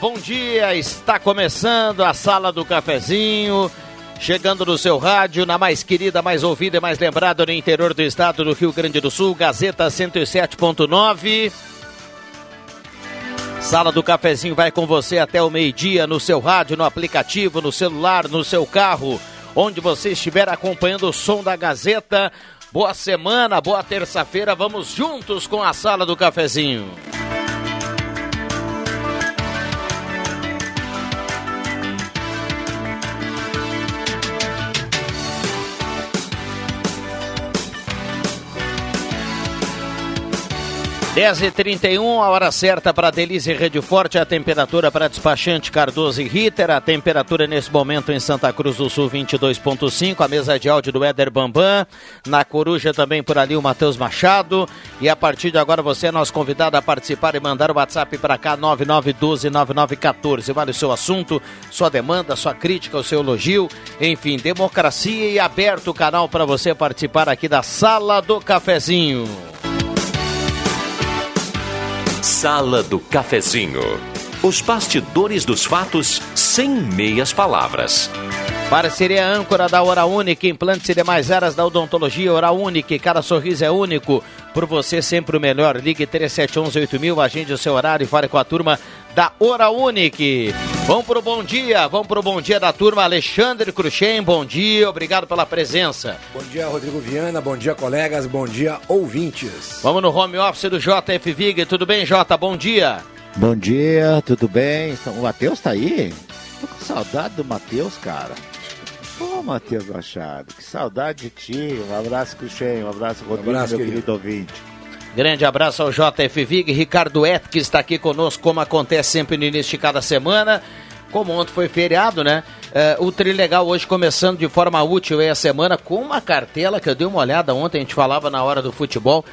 Bom dia. Está começando a Sala do Cafezinho. Chegando no seu rádio, na mais querida, mais ouvida e mais lembrada no interior do estado do Rio Grande do Sul, Gazeta 107.9. Sala do Cafezinho vai com você até o meio-dia no seu rádio, no aplicativo, no celular, no seu carro, onde você estiver acompanhando o som da Gazeta. Boa semana, boa terça-feira. Vamos juntos com a Sala do Cafezinho. 10h31, a hora certa para Delícia e Rede Forte, a temperatura para despachante Cardoso e Ritter, a temperatura nesse momento em Santa Cruz do Sul 22.5, a mesa de áudio do Éder Bambam, na Coruja também por ali o Matheus Machado, e a partir de agora você é nosso convidado a participar e mandar o WhatsApp para cá 99129914, vale o seu assunto, sua demanda, sua crítica, o seu elogio, enfim, democracia e aberto o canal para você participar aqui da Sala do Cafezinho. Sala do Cafezinho. Os bastidores dos fatos sem meias palavras. Parceria âncora da Hora Única, implantes e demais áreas da odontologia Hora Única, cada sorriso é único. Por você sempre o melhor. Ligue 3711-8000, agende o seu horário e fale com a turma da Hora Unique. Vamos pro bom dia, vamos pro bom dia da turma Alexandre Cruxem, bom dia, obrigado pela presença. Bom dia Rodrigo Viana, bom dia colegas, bom dia ouvintes. Vamos no home office do JF Vig, tudo bem Jota, bom dia. Bom dia, tudo bem? O Matheus tá aí? Tô com saudade do Matheus, cara. Pô, Matheus Machado, que saudade de ti. Um abraço, Cruxem, um abraço, Rodrigo, um abraço, meu querido. querido ouvinte. Grande abraço ao JF Vig, Ricardo Et, que está aqui conosco, como acontece sempre no início de cada semana. Como ontem foi feriado, né? Uh, o Trilegal hoje começando de forma útil aí a semana com uma cartela que eu dei uma olhada ontem, a gente falava na hora do futebol.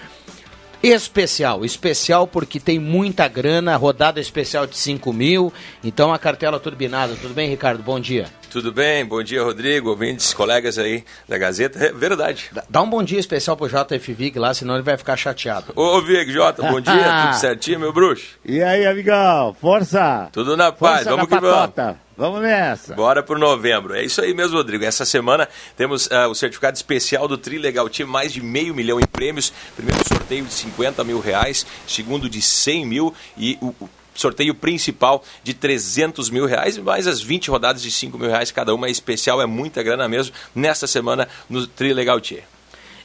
Especial, especial porque tem muita grana, rodada especial de 5 mil, então a cartela turbinada. Tudo bem, Ricardo? Bom dia. Tudo bem? Bom dia, Rodrigo, ouvintes, colegas aí da Gazeta. É verdade. Dá um bom dia especial pro JF Vig lá, senão ele vai ficar chateado. Ô, Vig, Jota, bom dia, tudo certinho, meu bruxo? E aí, amigão, força! Tudo na paz, força vamos na que vamos. Vamos nessa. Bora pro novembro. É isso aí mesmo, Rodrigo. Essa semana temos uh, o certificado especial do Trilegal Team, mais de meio milhão em prêmios. Primeiro sorteio de 50 mil reais, segundo de 100 mil e o, o sorteio principal de 300 mil reais, mais as 20 rodadas de 5 mil reais cada uma. É especial, é muita grana mesmo, nesta semana no Trilegal Tier.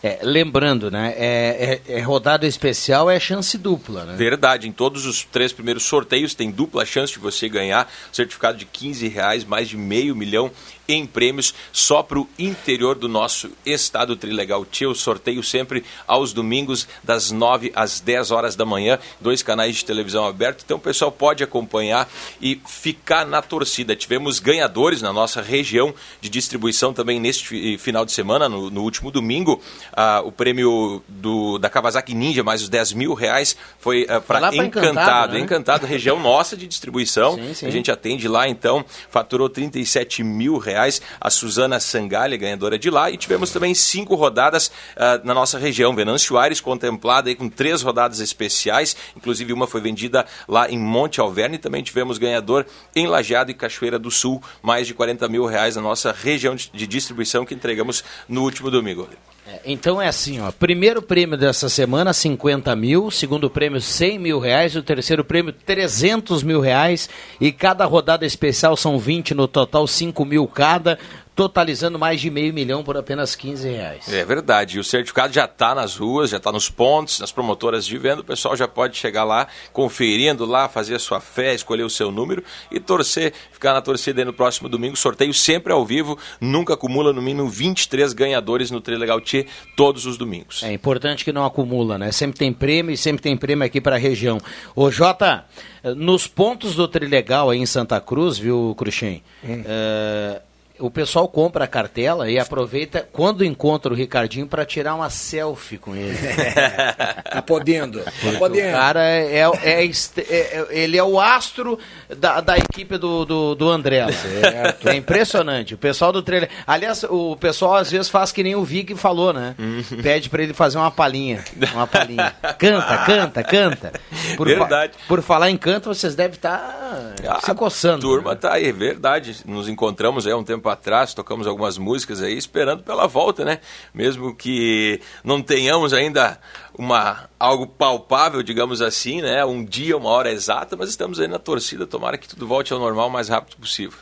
É, lembrando, né? É, é, é, rodada especial, é chance dupla, né? Verdade. Em todos os três primeiros sorteios tem dupla chance de você ganhar certificado de 15 reais, mais de meio milhão em prêmios só para o interior do nosso estado Trilegal Tio. Sorteio sempre aos domingos, das 9 às 10 horas da manhã, dois canais de televisão abertos. Então o pessoal pode acompanhar e ficar na torcida. Tivemos ganhadores na nossa região de distribuição também neste final de semana, no, no último domingo. Ah, o prêmio do, da Kawasaki Ninja, mais os 10 mil reais, foi ah, para Encantado. Encantado, né? Encantado, região nossa de distribuição. Sim, sim. A gente atende lá, então, faturou 37 mil reais reais. A Suzana Sangalha, ganhadora de lá. E tivemos também cinco rodadas uh, na nossa região. Venâncio Aires, contemplada aí com três rodadas especiais. Inclusive, uma foi vendida lá em Monte Alverne. Também tivemos ganhador em Lajeado e Cachoeira do Sul. Mais de 40 mil reais na nossa região de distribuição que entregamos no último domingo. É, então é assim, ó. Primeiro prêmio dessa semana, 50 mil. Segundo prêmio, 100 mil reais. O terceiro prêmio, 300 mil reais. E cada rodada especial são 20 no total, 5 mil cada totalizando mais de meio milhão por apenas 15 reais. É verdade. E o certificado já está nas ruas, já está nos pontos, nas promotoras de venda. O pessoal já pode chegar lá, conferindo lá, fazer a sua fé, escolher o seu número e torcer, ficar na torcida aí no próximo domingo. Sorteio sempre ao vivo, nunca acumula no mínimo 23 ganhadores no Trilegal Tchê todos os domingos. É importante que não acumula, né? Sempre tem prêmio e sempre tem prêmio aqui para a região. Ô Jota, nos pontos do Trilegal aí em Santa Cruz, viu, Cruxem? Hum. É o pessoal compra a cartela e aproveita quando encontra o Ricardinho para tirar uma selfie com ele. tá podendo. Tá podendo. O cara é, é, é, é, ele é o astro da, da equipe do, do, do André. Certo. É impressionante. O pessoal do trailer. Aliás, o pessoal às vezes faz que nem o Vig falou, né? Uhum. Pede para ele fazer uma palhinha. Uma palhinha. Canta, canta, canta. Por verdade. Fa por falar em canto, vocês devem estar tá se coçando. Turma, né? tá aí, verdade. Nos encontramos aí há um tempo atrás, tocamos algumas músicas aí, esperando pela volta, né? Mesmo que não tenhamos ainda uma algo palpável, digamos assim, né? Um dia, uma hora exata, mas estamos aí na torcida, tomara que tudo volte ao normal o mais rápido possível.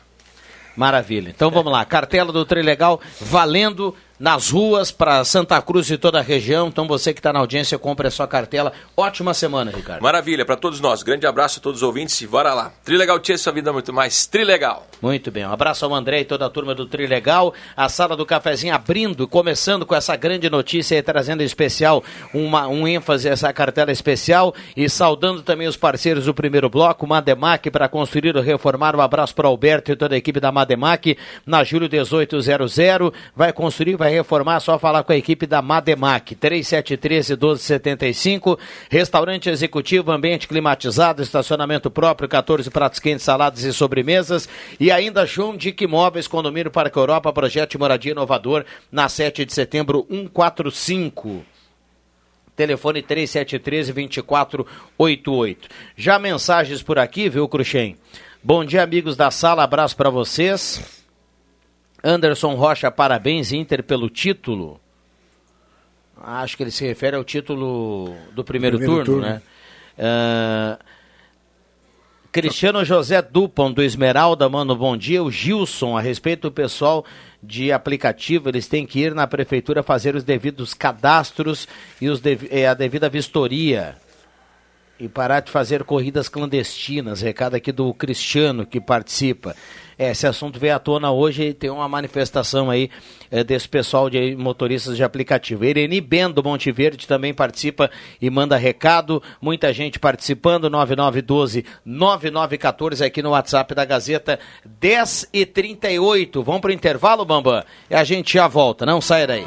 Maravilha. Então vamos lá, cartela do Trilegal valendo nas ruas para Santa Cruz e toda a região. Então você que está na audiência, compre a sua cartela. Ótima semana, Ricardo. Maravilha, para todos nós. Grande abraço a todos os ouvintes e bora lá. Trilegal Tia, sua vida muito mais Trilegal. Muito bem, um abraço ao André e toda a turma do Trilegal. A sala do cafezinho abrindo, começando com essa grande notícia e trazendo em especial uma, um ênfase a essa cartela especial e saudando também os parceiros do primeiro bloco, Mademac, para construir ou reformar. Um abraço para Alberto e toda a equipe da Mademac na Júlio 1800. Vai construir, vai vai reformar, só falar com a equipe da Mademac. 3713 1275. Restaurante executivo, ambiente climatizado, estacionamento próprio, 14 pratos quentes, saladas e sobremesas. E ainda João Dick Imóveis, Condomínio Parque Europa, projeto de moradia inovador, na 7 de setembro 145 telefone 3713-2488. Já mensagens por aqui, viu, Cruxem? Bom dia, amigos da sala, abraço para vocês. Anderson Rocha, parabéns, Inter, pelo título. Acho que ele se refere ao título do primeiro, primeiro turno, turno, né? Uh, Cristiano José Dupont, do Esmeralda, mano, bom dia. O Gilson, a respeito do pessoal de aplicativo, eles têm que ir na prefeitura fazer os devidos cadastros e os dev a devida vistoria. E parar de fazer corridas clandestinas. Recado aqui do Cristiano que participa. É, esse assunto veio à tona hoje e tem uma manifestação aí é, desse pessoal de motoristas de aplicativo. Irene Bendo Monte Verde também participa e manda recado. Muita gente participando. 9912 9914 aqui no WhatsApp da Gazeta 10 e 38. Vamos para o intervalo, Bambam? E a gente já volta. Não sai daí.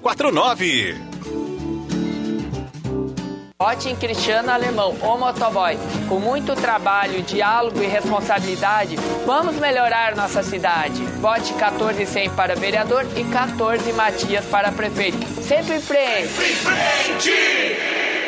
9662 7849. 49. Ótim Cristiano Alemão, o motoboy. Com muito trabalho, diálogo e responsabilidade, vamos melhorar nossa cidade. Vote 14100 para vereador e 14 Matias para prefeito. Sempre em frente! Sempre em frente!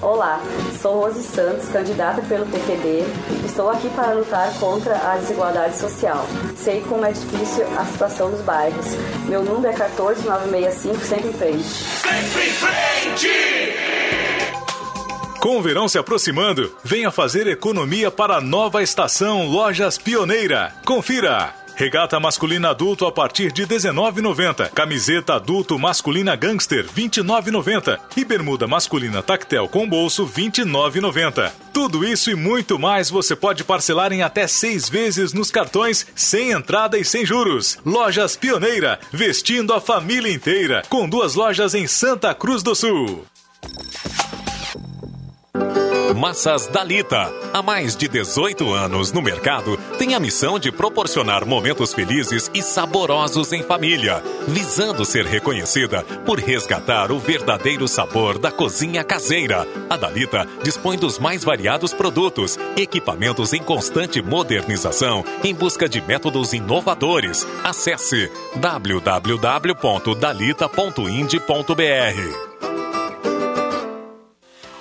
Olá, sou Rose Santos, candidata pelo PPD. Estou aqui para lutar contra a desigualdade social. Sei como é difícil a situação dos bairros. Meu número é 14965, sempre em frente. Sempre em frente! Com o verão se aproximando, venha fazer economia para a nova estação Lojas Pioneira. Confira! Regata masculina adulto a partir de 19,90. Camiseta adulto masculina gangster 29,90 e bermuda masculina tactel com bolso 29,90. Tudo isso e muito mais você pode parcelar em até seis vezes nos cartões sem entrada e sem juros. Lojas Pioneira, vestindo a família inteira, com duas lojas em Santa Cruz do Sul. Massas Dalita. Há mais de 18 anos no mercado, tem a missão de proporcionar momentos felizes e saborosos em família, visando ser reconhecida por resgatar o verdadeiro sabor da cozinha caseira. A Dalita dispõe dos mais variados produtos, equipamentos em constante modernização, em busca de métodos inovadores. Acesse www.dalita.ind.br.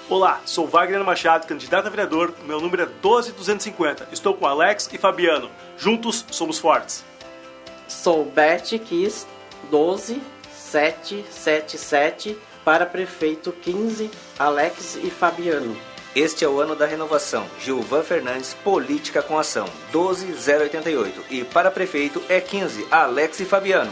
Olá, sou Wagner Machado, candidato a vereador. Meu número é 12250. Estou com Alex e Fabiano. Juntos somos fortes. Sou Beth Kiss, 12777 para prefeito 15, Alex e Fabiano. Este é o ano da renovação. Gilvan Fernandes, Política com Ação, 12088. E para prefeito é 15, Alex e Fabiano.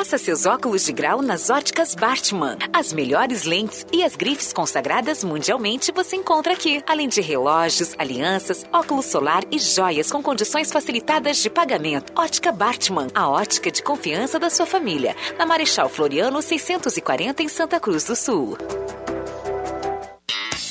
Faça seus óculos de grau nas óticas Bartman. As melhores lentes e as grifes consagradas mundialmente você encontra aqui. Além de relógios, alianças, óculos solar e joias com condições facilitadas de pagamento. Ótica Bartman, a ótica de confiança da sua família. Na Marechal Floriano 640 em Santa Cruz do Sul.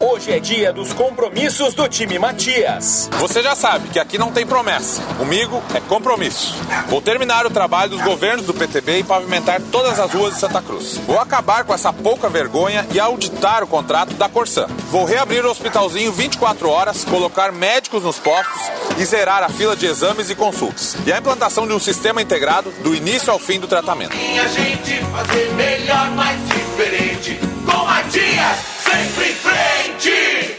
Hoje é dia dos compromissos do time Matias. Você já sabe que aqui não tem promessa. Comigo é compromisso. Vou terminar o trabalho dos governos do PTB e pavimentar todas as ruas de Santa Cruz. Vou acabar com essa pouca vergonha e auditar o contrato da Corsã. Vou reabrir o hospitalzinho 24 horas, colocar médicos nos postos e zerar a fila de exames e consultas. E a implantação de um sistema integrado do início ao fim do tratamento. Minha gente fazer melhor, mais diferente. Com Matias, sempre em frente!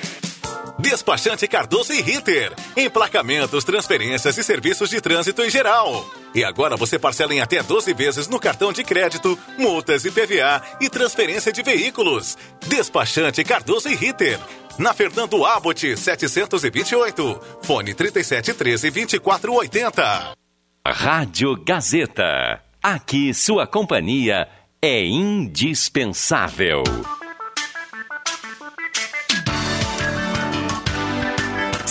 Despachante Cardoso e Ritter. Emplacamentos, transferências e serviços de trânsito em geral. E agora você parcela em até 12 vezes no cartão de crédito, multas e PVA e transferência de veículos. Despachante Cardoso e Ritter. Na Fernando Abbott, 728. Fone 3713 2480. Rádio Gazeta. Aqui sua companhia é indispensável.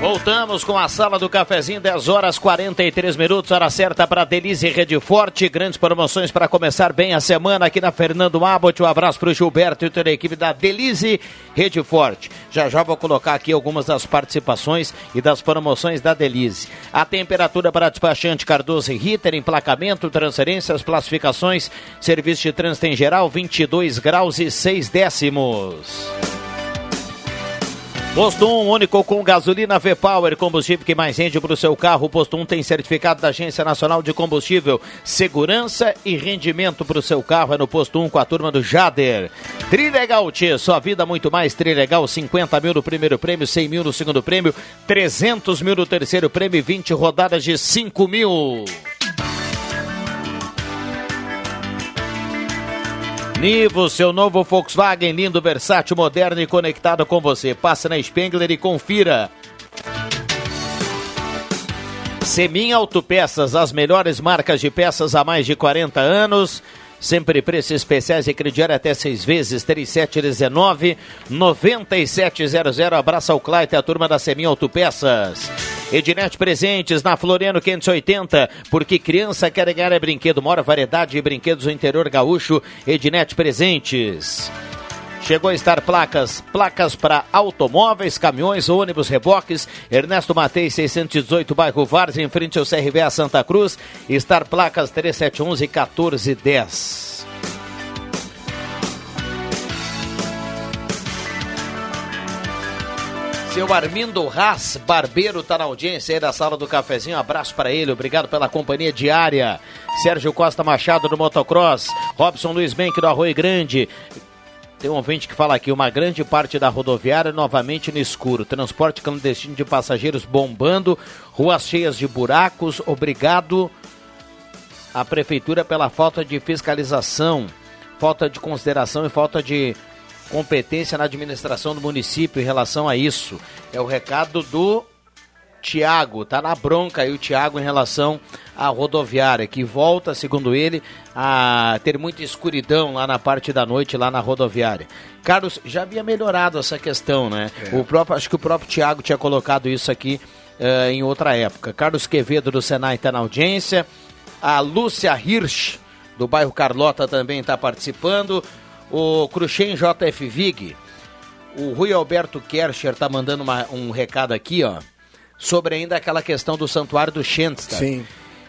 Voltamos com a sala do cafezinho, 10 horas 43 minutos, hora certa para Delize Rede Forte. Grandes promoções para começar bem a semana aqui na Fernando Abbott. Um abraço para o Gilberto e toda a equipe da Delize Rede Forte. Já já vou colocar aqui algumas das participações e das promoções da Delize. A temperatura para despachante Cardoso e Ritter, emplacamento, transferências, classificações, serviço de trânsito em geral, 22 graus e 6 décimos. Posto 1, único com gasolina V-Power, combustível que mais rende para o seu carro. Posto 1 tem certificado da Agência Nacional de Combustível. Segurança e rendimento para o seu carro é no Posto 1 com a turma do Jader. Trilegal Tchê, sua vida muito mais. Trilegal, 50 mil no primeiro prêmio, 100 mil no segundo prêmio, 300 mil no terceiro prêmio e 20 rodadas de 5 mil. Nivo, seu novo Volkswagen lindo, versátil, moderno e conectado com você. Passa na Spengler e confira. Semin Autopeças, as melhores marcas de peças há mais de 40 anos. Sempre preços especiais e crediário até seis vezes, 3719 9700. Abraça o Claite, a turma da Semin Autopeças. Ednet Presentes na Floriano 580, porque criança quer ganhar é brinquedo. Mora variedade de brinquedos no interior gaúcho. Ednet Presentes. Chegou a estar placas, placas para automóveis, caminhões, ônibus, reboques. Ernesto Matei, 618, bairro Várzea, em frente ao CRVA Santa Cruz. Estar placas 3711 e 1410. Seu Armindo Haas, barbeiro, tá na audiência aí da sala do cafezinho. Um abraço para ele, obrigado pela companhia diária. Sérgio Costa Machado do Motocross, Robson Luiz Benck do Arroio Grande. Tem um ouvinte que fala aqui, uma grande parte da rodoviária novamente no escuro. Transporte clandestino de passageiros bombando, ruas cheias de buracos. Obrigado à prefeitura pela falta de fiscalização, falta de consideração e falta de competência na administração do município em relação a isso. É o recado do Tiago, tá na bronca aí o Tiago em relação à rodoviária, que volta, segundo ele, a ter muita escuridão lá na parte da noite, lá na rodoviária. Carlos, já havia melhorado essa questão, né? É. O próprio, acho que o próprio Tiago tinha colocado isso aqui uh, em outra época. Carlos Quevedo do Senai está na audiência. A Lúcia Hirsch, do bairro Carlota, também está participando. O Cruxem JF Vig, o Rui Alberto Kercher está mandando uma, um recado aqui, ó sobre ainda aquela questão do santuário do Schenstadt. Sim.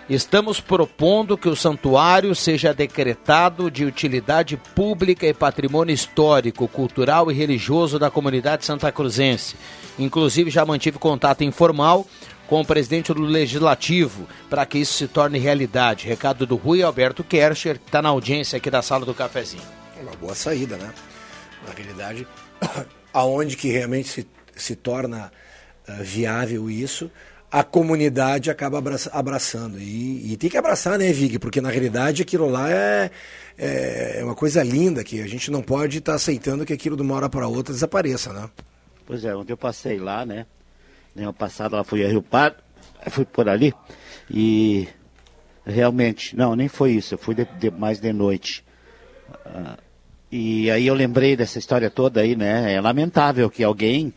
Estamos propondo que o santuário seja decretado de utilidade pública e patrimônio histórico, cultural e religioso da comunidade santa cruzense. Inclusive já mantive contato informal com o presidente do Legislativo para que isso se torne realidade. Recado do Rui Alberto Kercher, que está na audiência aqui da sala do cafezinho. Uma boa saída, né? Na realidade, aonde que realmente se, se torna viável isso, a comunidade acaba abraçando. E, e, tem que abraçar, né, Vig? Porque na realidade aquilo lá é, é, é uma coisa linda que a gente não pode estar tá aceitando que aquilo de uma hora para outra desapareça, né? Pois é, ontem eu passei lá, né? No ano passado ela foi a Rio Pardo, fui por ali e realmente, não, nem foi isso, eu fui de, de, mais de noite. Uh, e aí eu lembrei dessa história toda aí, né? É lamentável que alguém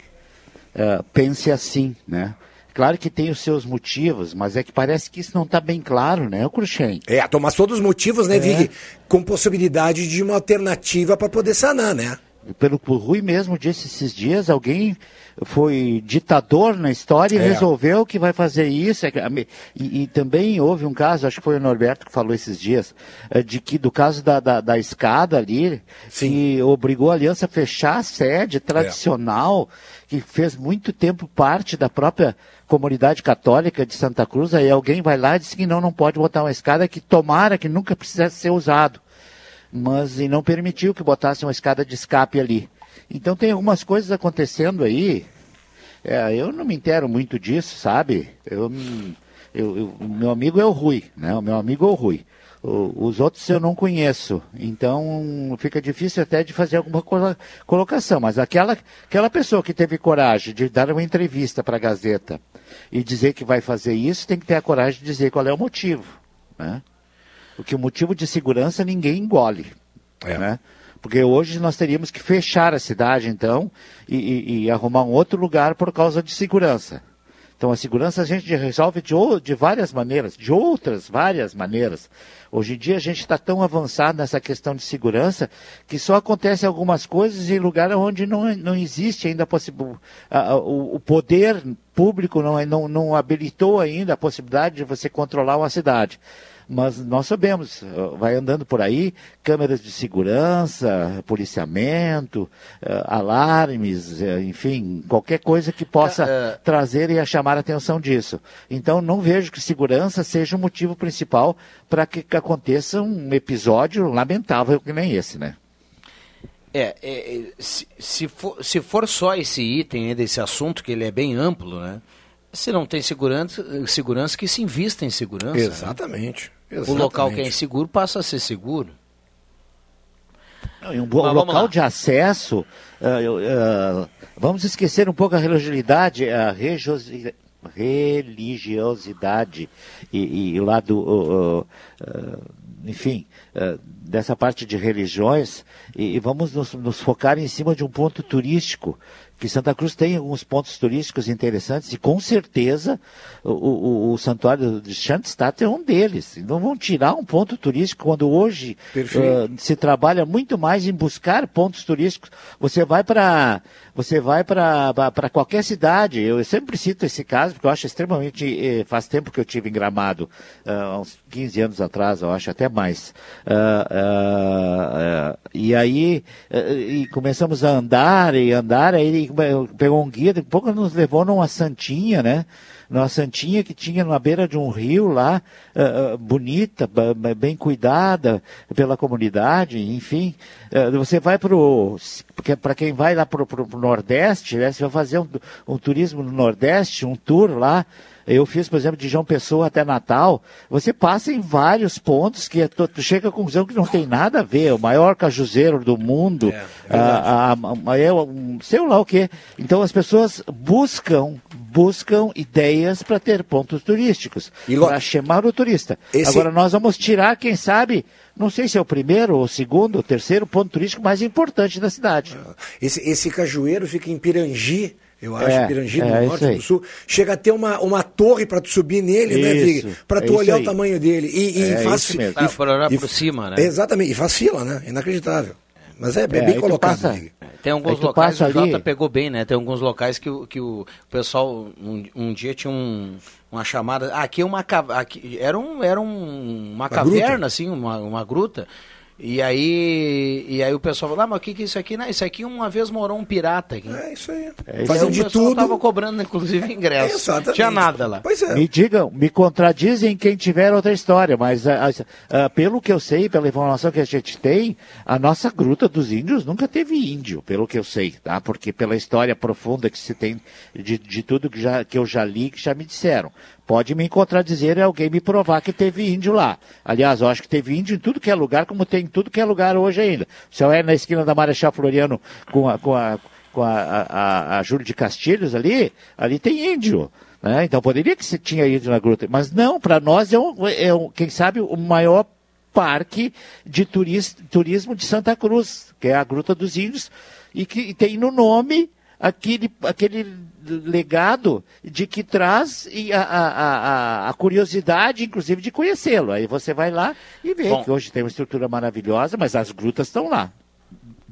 uh, pense assim, né? Claro que tem os seus motivos, mas é que parece que isso não está bem claro, né, Cruxem? É, mas todos os motivos, né, é. Vig? Com possibilidade de uma alternativa para poder sanar, né? Pelo que o Rui mesmo disse esses dias, alguém foi ditador na história e é. resolveu que vai fazer isso. É e, e, também houve um caso, acho que foi o Norberto que falou esses dias, é, de que do caso da, da, da escada ali, Sim. que obrigou a aliança a fechar a sede tradicional, é. Que fez muito tempo parte da própria comunidade católica de Santa Cruz. Aí alguém vai lá e diz que não, não pode botar uma escada que tomara que nunca precisasse ser usado. Mas e não permitiu que botasse uma escada de escape ali. Então tem algumas coisas acontecendo aí. É, eu não me entero muito disso, sabe? Eu, eu, eu, meu amigo é o Rui, né? O meu amigo é o Rui. Os outros eu não conheço, então fica difícil até de fazer alguma colocação. Mas aquela, aquela pessoa que teve coragem de dar uma entrevista para a Gazeta e dizer que vai fazer isso, tem que ter a coragem de dizer qual é o motivo. Né? Porque o motivo de segurança ninguém engole. É. Né? Porque hoje nós teríamos que fechar a cidade, então, e, e, e, arrumar um outro lugar por causa de segurança. Então, a segurança a gente resolve de, de várias maneiras, de outras várias maneiras. Hoje em dia a gente está tão avançado nessa questão de segurança que só acontecem algumas coisas em lugares onde não, não existe ainda a, o, o poder público não, não, não habilitou ainda a possibilidade de você controlar uma cidade mas nós sabemos, vai andando por aí, câmeras de segurança, policiamento, uh, alarmes, uh, enfim, qualquer coisa que possa uh, trazer e chamar a atenção disso. Então, não vejo que segurança seja o motivo principal para que, que aconteça um episódio lamentável que nem esse, né? É, é, é se, se, for, se for só esse item desse assunto, que ele é bem amplo, né? Se não tem segurança, segurança que se invista em segurança. Né? Exatamente. Né? Exatamente. O local que é inseguro passa a ser seguro. Não, um bom local de acesso, uh, uh, vamos esquecer um pouco a religiosidade, a religiosidade e, e o lado, uh, enfim, dessa parte de religiões e, e vamos nos, nos focar em cima de um ponto turístico que Santa Cruz tem alguns pontos turísticos interessantes e com certeza o, o, o santuário de Schandstatt é um deles. Não vão tirar um ponto turístico quando hoje uh, se trabalha muito mais em buscar pontos turísticos. Você vai para você vai para qualquer cidade. Eu sempre cito esse caso porque eu acho extremamente eh, faz tempo que eu tive em Gramado, uh, uns 15 anos atrás, eu acho até mais. Uh, e aí e começamos a andar e andar aí pegou um guia, daqui a pouco nos levou numa santinha, né? Numa santinha que tinha na beira de um rio lá, uh, bonita, bem cuidada pela comunidade, enfim. Uh, você vai para o. Para quem vai lá para o Nordeste, né? Você vai fazer um, um turismo no Nordeste, um tour lá. Eu fiz, por exemplo, de João Pessoa até Natal. Você passa em vários pontos que tu, tu chega à conclusão que não tem nada a ver. O maior cajuzeiro do mundo, é, é a, a, a, é sei lá o quê. Então as pessoas buscam buscam ideias para ter pontos turísticos, para chamar o turista. Esse... Agora nós vamos tirar, quem sabe, não sei se é o primeiro, ou segundo, ou terceiro ponto turístico mais importante da cidade. Esse, esse cajueiro fica em Pirangi, eu acho, é, Pirangi, é, no norte do sul. Chega a ter uma, uma torre para tu subir nele, né, isso, né, Vig? Para tu é olhar o tamanho dele. E, e é faz mesmo. Ah, para olhar por cima, né? Exatamente, e faz fila, né? Inacreditável. Mas é, bem, é, bem colocado. Passa, tem alguns locais, o Jota pegou bem, né? Tem alguns locais que, que o pessoal, um, um dia tinha um, uma chamada. Aqui é uma. Aqui, era um, era um, uma, uma caverna, gruta. assim, uma, uma gruta. E aí, e aí o pessoal falou, ah, mas o que, que é isso aqui? Não, isso aqui uma vez morou um pirata aqui. É isso aí. É, Fazendo de tudo. tava cobrando, inclusive, ingresso. É, exatamente. Tinha nada lá. Pois é. Me digam, me contradizem quem tiver outra história, mas uh, uh, pelo que eu sei, pela informação que a gente tem, a nossa gruta dos índios nunca teve índio, pelo que eu sei, tá? Porque pela história profunda que se tem de, de tudo que, já, que eu já li, que já me disseram. Pode me contradizer e alguém me provar que teve índio lá. Aliás, eu acho que teve índio em tudo que é lugar, como tem em tudo que é lugar hoje ainda. Se eu é na esquina da Marechal Floriano com a, com a, com a, a, a Júlio de Castilhos ali, ali tem índio. Né? Então poderia que se tinha índio na gruta. Mas não, para nós é, um, é um, quem sabe, o maior parque de turismo de Santa Cruz, que é a Gruta dos Índios, e que tem no nome aquele, aquele legado de que traz a, a, a, a curiosidade, inclusive, de conhecê-lo. Aí você vai lá e vê Bom. que hoje tem uma estrutura maravilhosa, mas as grutas estão lá.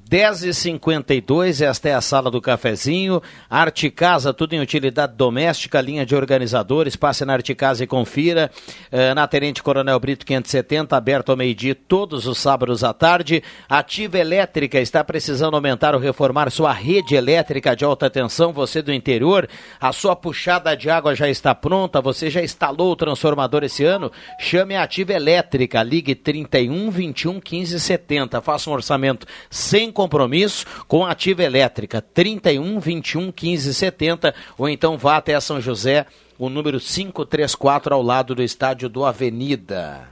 10h52, esta é a sala do cafezinho. Arte Casa, tudo em utilidade doméstica, linha de organizadores. Passe na Arte Casa e confira. Uh, na Tenente Coronel Brito 570, aberto ao meio-dia, todos os sábados à tarde. Ativa Elétrica está precisando aumentar ou reformar sua rede elétrica de alta tensão. Você do interior, a sua puxada de água já está pronta. Você já instalou o transformador esse ano? Chame a Ativa Elétrica. Ligue 31 21 15 70. Faça um orçamento sem compromisso com a Ativa Elétrica 31 21 15 70 ou então vá até São José, o número 534 ao lado do estádio do Avenida.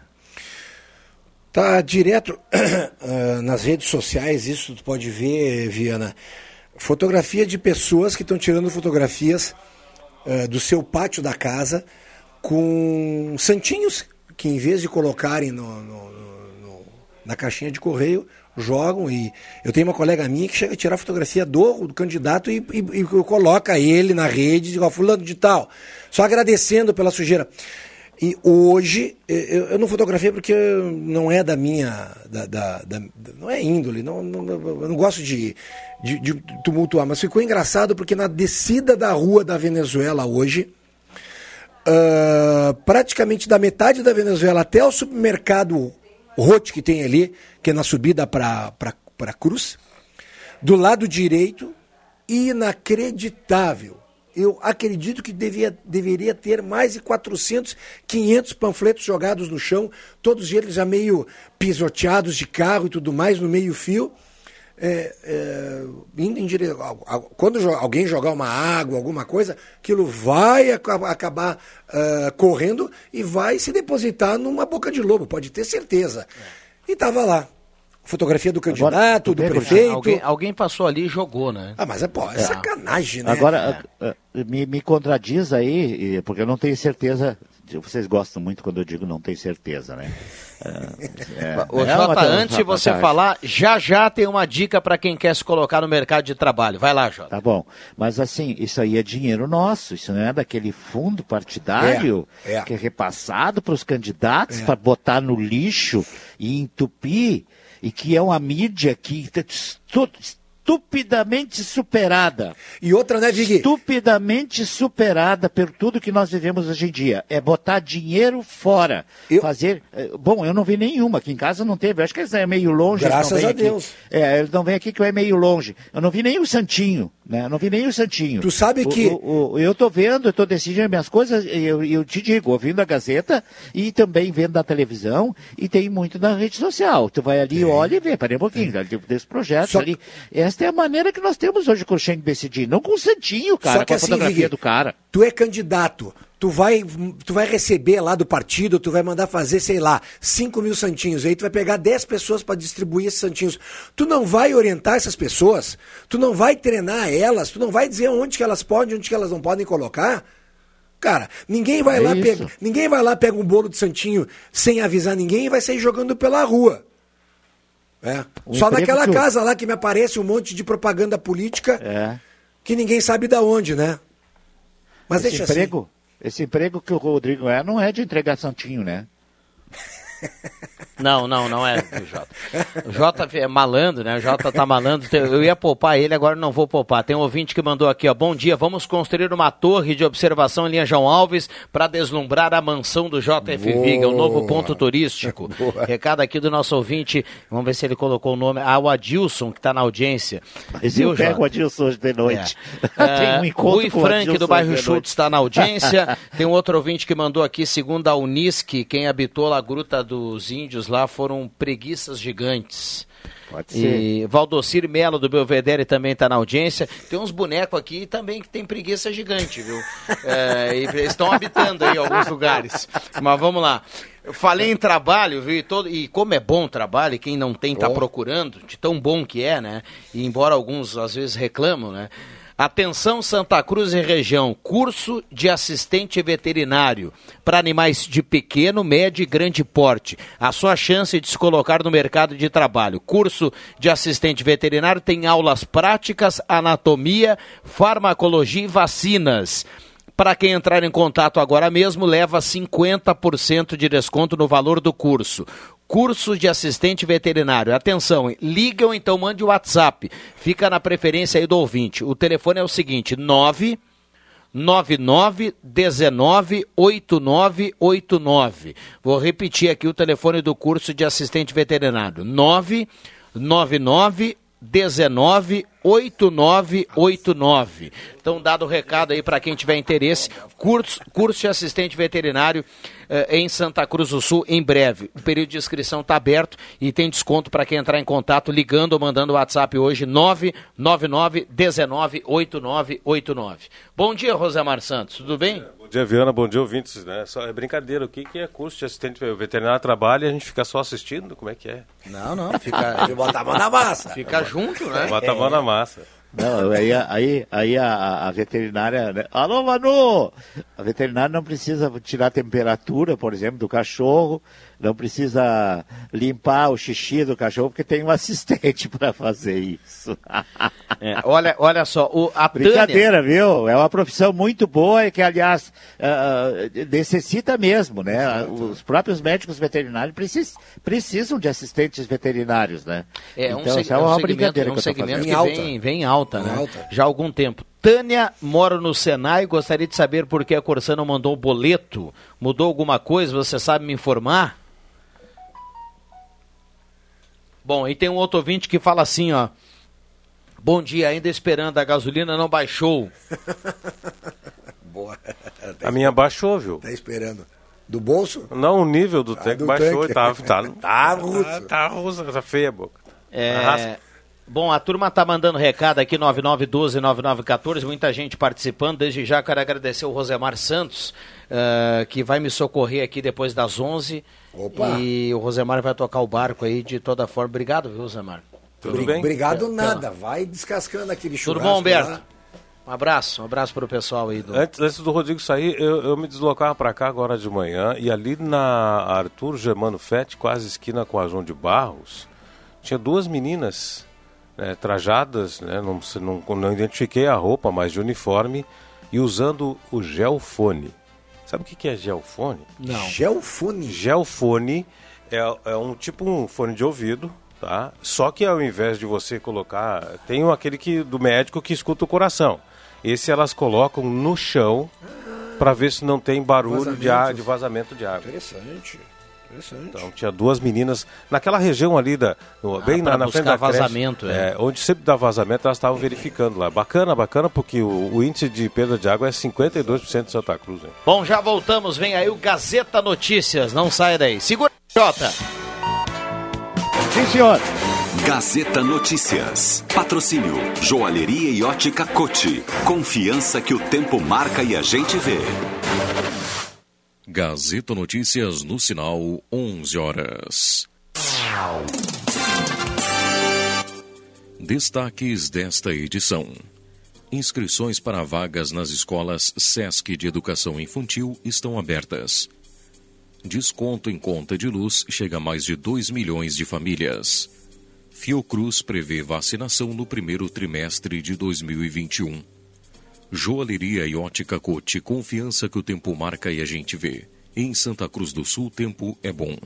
Tá direto uh, nas redes sociais, isso tu pode ver, Viana. Fotografia de pessoas que estão tirando fotografias uh, do seu pátio da casa com santinhos que em vez de colocarem no, no, no, na caixinha de correio, jogam e eu tenho uma colega minha que chega a tirar fotografia do, do candidato e, e, e coloca ele na rede, igual fulano de tal, só agradecendo pela sujeira. E hoje, eu, eu não fotografei porque não é da minha, da, da, da não é índole, não, não, eu não gosto de, de, de, tumultuar, mas ficou engraçado porque na descida da rua da Venezuela hoje, uh, praticamente da metade da Venezuela até o supermercado Rote que tem ali, que é na subida para a Cruz. Do lado direito, inacreditável. Eu acredito que devia, deveria ter mais de 400, 500 panfletos jogados no chão, todos eles já meio pisoteados de carro e tudo mais, no meio-fio. É, é, indo em direção. Quando alguém jogar uma água, alguma coisa, aquilo vai acabar uh, correndo e vai se depositar numa boca de lobo, pode ter certeza. É. E estava lá. Fotografia do candidato, Agora, do prefeito. Alguém, alguém, passou ali e jogou, né? Ah, mas é, pô, é, é. sacanagem, né? Agora, é. me, me contradiz aí, porque eu não tenho certeza vocês gostam muito quando eu digo não tem certeza, né? É, Ô, Jota, uma- antes de você vantagem. falar, já já tem uma dica para quem quer se colocar no mercado de trabalho. Vai lá, Jota. Tá bom. Mas assim, isso aí é dinheiro nosso, isso não é daquele fundo partidário É, é. que é repassado para os candidatos É. para botar no lixo e entupir, e que é uma mídia que estupidamente superada. E outra, né, Vig? Estupidamente superada por tudo que nós vivemos hoje em dia. É botar dinheiro fora. Fazer. eh, Bom, eu não vi nenhuma. Aqui em casa não teve. Eu acho que eles é meio longe. Graças a aqui. Deus. É, eles não vêm aqui que é meio longe. Eu não vi nem o Santinho, né? Não vi nem o Santinho. Tu sabe O- que- o- o- eu tô vendo, eu tô decidindo minhas coisas, e eu, eu te digo, ouvindo a Gazeta e também vendo na televisão, e tem muito na rede social. Tu vai ali, olha e vê, parei um pouquinho, ali, desse projeto Só- ali. Esta é a maneira que nós temos hoje com o Schengen BCD, não com o Santinho, cara, Só que com a assim, fotografia Vig, do cara. Tu é candidato. Tu vai, tu vai receber lá do partido, tu vai mandar fazer, sei lá, 5 mil santinhos. Aí tu vai pegar 10 pessoas para distribuir esses santinhos. Tu não vai orientar essas pessoas, tu não vai treinar elas, tu não vai dizer onde que elas podem, onde que elas não podem colocar. Cara, ninguém vai É lá isso. pega, ninguém vai lá pega um bolo de santinho sem avisar ninguém e vai sair jogando pela rua. É. O Só emprego naquela que casa lá que me aparece um monte de propaganda política É. que ninguém sabe da onde, né? Mas esse deixa assim. Esse emprego que o Rodrigo é, não é de entregar Santinho, né? Não, não, não é o Jota. O Jota é malandro, né? O Jota tá malandro. Eu ia poupar ele, agora não vou poupar. Tem um ouvinte que mandou aqui, ó. Bom dia, vamos construir uma torre de observação em linha João Alves para deslumbrar a mansão do JF Boa. Viga, o novo ponto turístico. Boa. Recado aqui do nosso ouvinte, vamos ver se ele colocou o nome. Ah, o Adilson, que tá na audiência. Mas eu pego o Adilson hoje de noite. É. Tem um encontro Rui Frank, do bairro Schultz, noite. está na audiência. Tem um outro ouvinte que mandou aqui, segundo a Unisque, quem habitou a Gruta dos Índios lá foram preguiças gigantes. Pode E Valdocir Melo do Belvedere também está na audiência. Tem uns bonecos aqui também que tem preguiça gigante, viu? É, e eles estão habitando aí em alguns lugares. Mas vamos lá. Eu falei em trabalho, viu? E, todo, e como é bom o trabalho, e quem não tem está procurando, de tão bom que é, né? E embora alguns às vezes reclamam, né? Atenção Santa Cruz e região, curso de assistente veterinário para animais de pequeno, médio e grande porte. A sua chance de se colocar no mercado de trabalho. Curso de assistente veterinário tem aulas práticas, anatomia, farmacologia e vacinas. Para quem entrar em contato agora mesmo, leva 50% de desconto no valor do curso. Curso de assistente veterinário. Atenção, liga ou então mande o WhatsApp. Fica na preferência aí do ouvinte. O telefone é o seguinte: 9 99 19 8989. Vou repetir aqui o telefone do curso de assistente veterinário: 999 19 8989. Então, dado o recado aí para quem tiver interesse, curso, curso de assistente veterinário eh, em Santa Cruz do Sul em breve. O período de inscrição está aberto e tem desconto para quem entrar em contato ligando ou mandando o WhatsApp hoje 999 19 8989. Bom dia, Rosemar Santos, tudo bem? Bom dia, Viana. Bom dia, ouvintes. Né? Só é brincadeira. O que, que é curso de assistente o veterinário? Trabalha e a gente fica só assistindo? Como é que é? Não, não, fica. Ele bota a mão na massa. Fica junto, né? Bota a mão na massa. Não, aí, aí, aí a, a- a veterinária. Né? Alô, Manu! A veterinária não precisa tirar a temperatura, por exemplo, do cachorro, não precisa limpar o xixi do cachorro, porque tem um assistente para fazer isso. É, olha, olha só, o, a Brincadeira, viu? É uma profissão muito boa e que, aliás, ah, necessita mesmo, né? Os próprios médicos veterinários precis- precisam de assistentes veterinários, né? É um, então, seg- isso é um uma segmento, brincadeira um que tô segmento que vem, vem alta, né? Já há algum tempo. Tânia mora no Senai, gostaria de saber por que a Corsã não mandou o boleto. Mudou alguma coisa? Você sabe me informar? Bom, e tem um outro ouvinte que fala assim, ó. Bom dia, ainda esperando, a gasolina não baixou. Boa. A minha baixou, viu? Tá esperando. Do bolso? Não, o nível do tanque do baixou. tanque. Tá, tá, Tá russo. Tá, tá russo, tá feia a boca. É, Arrasta. Bom, a turma tá mandando recado aqui, 9912-9914, muita gente participando. Desde já quero agradecer o Rosemar Santos, eh, que vai me socorrer aqui depois das 11. Opa. E o Rosemar vai tocar o barco aí de toda forma. Obrigado, viu, Rosemar? Bri- Obrigado nada. Vai descascando aquele Tudo churrasco bom, Humberto? lá. Um abraço, um abraço para o pessoal aí. Do... Antes, antes do Rodrigo sair, eu, eu me deslocava para cá agora de manhã e ali na Arthur Germano Fett, quase esquina com a João de Barros, tinha duas meninas né, trajadas, né, não, não, não identifiquei a roupa, mas de uniforme, e usando o gelfone. Sabe o que, que é gelfone? Não. Gelfone? Gelfone é, é um tipo um fone de ouvido, tá? Só que ao invés de você colocar, tem aquele que do médico que escuta o coração. Esse elas colocam no chão para ver se não tem barulho de, ar, de vazamento de água. Interessante. Interessante. Então tinha duas meninas naquela região ali da no, Ah, bem na, na frente da buscar creche, vazamento, é. é, onde sempre dá vazamento, elas estavam verificando lá. Bacana, bacana, porque o, o índice de perda de água é 52% de Santa Cruz. Hein? Bom, já voltamos. Vem aí o Gazeta Notícias. Não sai daí. Segura, Jota. Sim, senhor. Gazeta Notícias. Patrocínio Joalheria e Ótica Cote. Confiança que o tempo marca e a gente vê. Gazeta Notícias no sinal 11 horas. Destaques desta edição. Inscrições para vagas nas escolas SESC de Educação Infantil estão abertas. Desconto em conta de luz chega a mais de 2 milhões de famílias. Fiocruz prevê vacinação no primeiro trimestre de 2021. Joalheria e ótica Cote, confiança que o tempo marca e a gente vê. Em Santa Cruz do Sul, tempo é bom.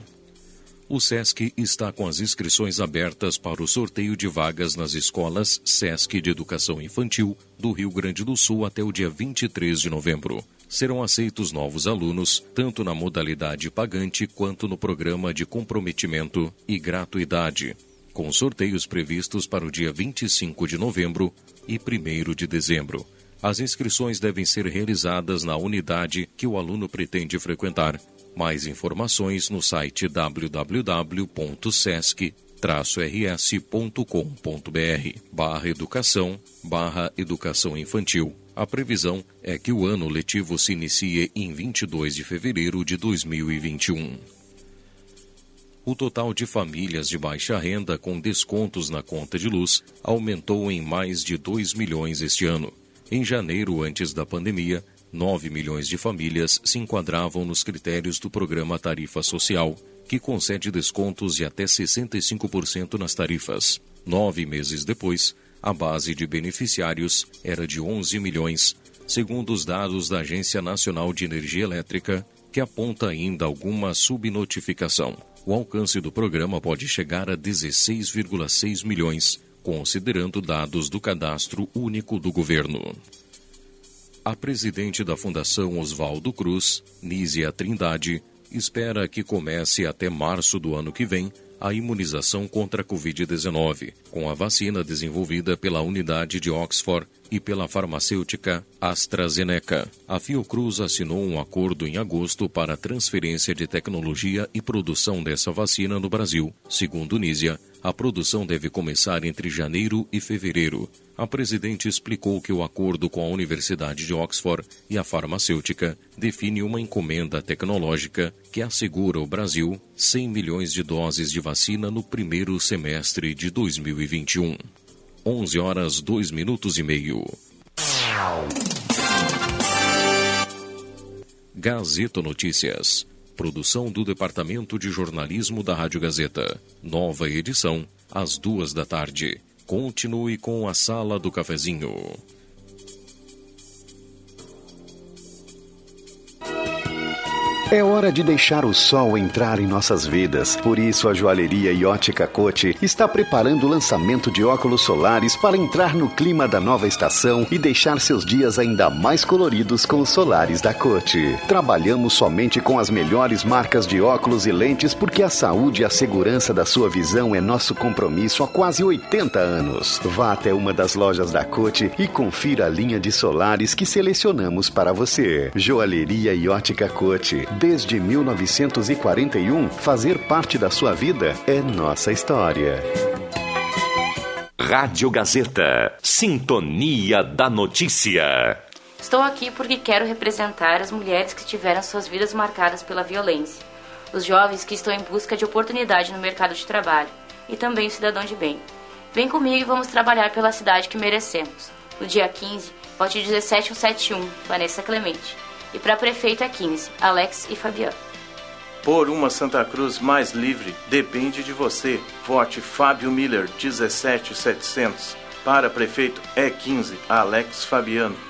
O SESC está com as inscrições abertas para o sorteio de vagas nas escolas SESC de Educação Infantil do Rio Grande do Sul até o dia 23 de novembro. Serão aceitos novos alunos, tanto na modalidade pagante quanto no programa de comprometimento e gratuidade, com sorteios previstos para o dia 25 de novembro e 1 de dezembro. As inscrições devem ser realizadas na unidade que o aluno pretende frequentar. Mais informações no site www.sesc-rs.com.br barra educação barra educação infantil. A previsão é que o ano letivo se inicie em 22 de fevereiro de 2021. O total de famílias de baixa renda com descontos na conta de luz aumentou em mais de 2 milhões este ano. Em janeiro, antes da pandemia, 9 milhões de famílias se enquadravam nos critérios do programa Tarifa Social, que concede descontos de até 65% nas tarifas. Nove meses depois, a base de beneficiários era de 11 milhões, segundo os dados da Agência Nacional de Energia Elétrica, que aponta ainda alguma subnotificação. O alcance do programa pode chegar a 16,6 milhões, considerando dados do cadastro único do governo. A presidente da Fundação Oswaldo Cruz, Nízia Trindade, espera que comece até março do ano que vem a imunização contra a Covid-19, com a vacina desenvolvida pela unidade de Oxford e pela farmacêutica AstraZeneca. A Fiocruz assinou um acordo em agosto para transferência de tecnologia e produção dessa vacina no Brasil. Segundo Nízia, a produção deve começar entre janeiro e fevereiro. A presidente explicou que o acordo com a Universidade de Oxford e a farmacêutica define uma encomenda tecnológica que assegura ao Brasil 100 milhões de doses de vacina no primeiro semestre de 2021. 11 horas 2 minutos e meio. Gazeta Notícias. Produção do Departamento de Jornalismo da Rádio Gazeta. Nova edição, às duas da tarde. Continue com a Sala do Cafezinho. É hora de deixar o sol entrar em nossas vidas. Por isso, a joalheria e ótica Cote está preparando o lançamento de óculos solares para entrar no clima da nova estação e deixar seus dias ainda mais coloridos com os solares da Cote. Trabalhamos somente com as melhores marcas de óculos e lentes porque a saúde e a segurança da sua visão é nosso compromisso há quase 80 anos. Vá até uma das lojas da Cote e confira a linha de solares que selecionamos para você. Joalheria e ótica Cote. Desde 1941, fazer parte da sua vida é nossa história. Rádio Gazeta. Sintonia da Notícia. Estou aqui porque quero representar as mulheres que tiveram suas vidas marcadas pela violência, os jovens que estão em busca de oportunidade no mercado de trabalho e também o cidadão de bem. Vem comigo e vamos trabalhar pela cidade que merecemos. No dia 15, partir de 17171, Vanessa Clemente. E para prefeito é 15, Alex e Fabiano. Por uma Santa Cruz mais livre, depende de você. Vote Fábio Miller, 17700. Para prefeito é 15, Alex Fabiano.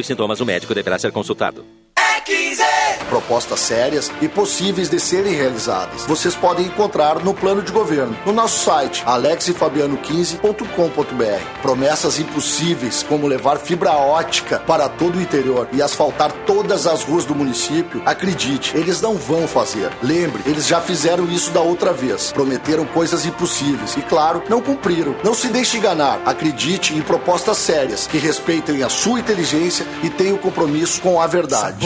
os sintomas, o médico deverá ser consultado. Propostas sérias e possíveis de serem realizadas. Vocês podem encontrar no plano de governo, no nosso site alexefabiano15.com.br. Promessas impossíveis, como levar fibra ótica para todo o interior e asfaltar todas as ruas do município, acredite, eles não vão fazer. Lembre, eles já fizeram isso da outra vez. Prometeram coisas impossíveis e, claro, não cumpriram. Não se deixe enganar. Acredite em propostas sérias que respeitem a sua inteligência e tenham compromisso com a verdade.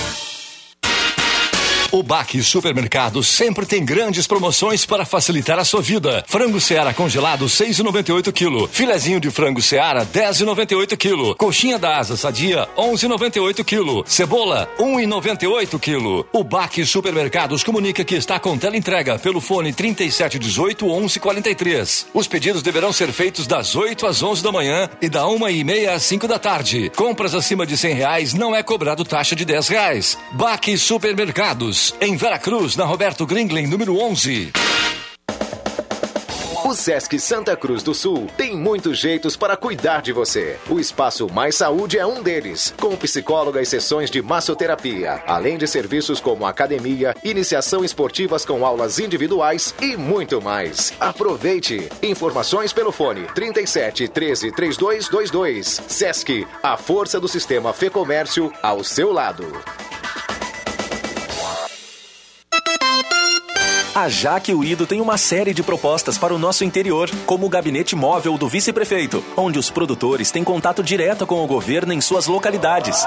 O Baque Supermercado sempre tem grandes promoções para facilitar a sua vida. Frango Seara congelado 6,98 kg. Filezinho de frango Seara 10,98 kg. Coxinha da asa sadia 11,98 kg. Cebola 1,98 kg. O Baque Supermercados comunica que está com tela entrega pelo fone 3718 1143. Os pedidos deverão ser feitos das 8 às 11 da manhã e da uma e meia às 5 da tarde. Compras acima de 100 reais não é cobrado taxa de 10 reais. Baque Supermercados em Veracruz, na Roberto Gringling, número 11. O Sesc Santa Cruz do Sul tem muitos jeitos para cuidar de você. O Espaço Mais Saúde é um deles, com psicóloga e sessões de massoterapia, além de serviços como academia, iniciação esportivas com aulas individuais e muito mais. Aproveite! Informações pelo fone 37 13 3222. Sesc, a força do sistema Fê Comércio ao seu lado. A Jaque Uído tem uma série de propostas para o nosso interior, como o gabinete móvel do vice-prefeito, onde os produtores têm contato direto com o governo em suas localidades.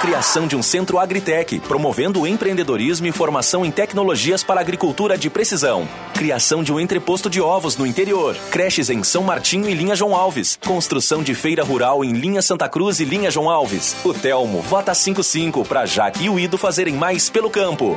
Criação de um centro Agritec, promovendo o empreendedorismo e formação em tecnologias para agricultura de precisão. Criação de um entreposto de ovos no interior. Creches em São Martinho e Linha João Alves. Construção de feira rural em Linha Santa Cruz e Linha João Alves. O Telmo vota 55 para Jaque e Uído fazerem mais pelo campo.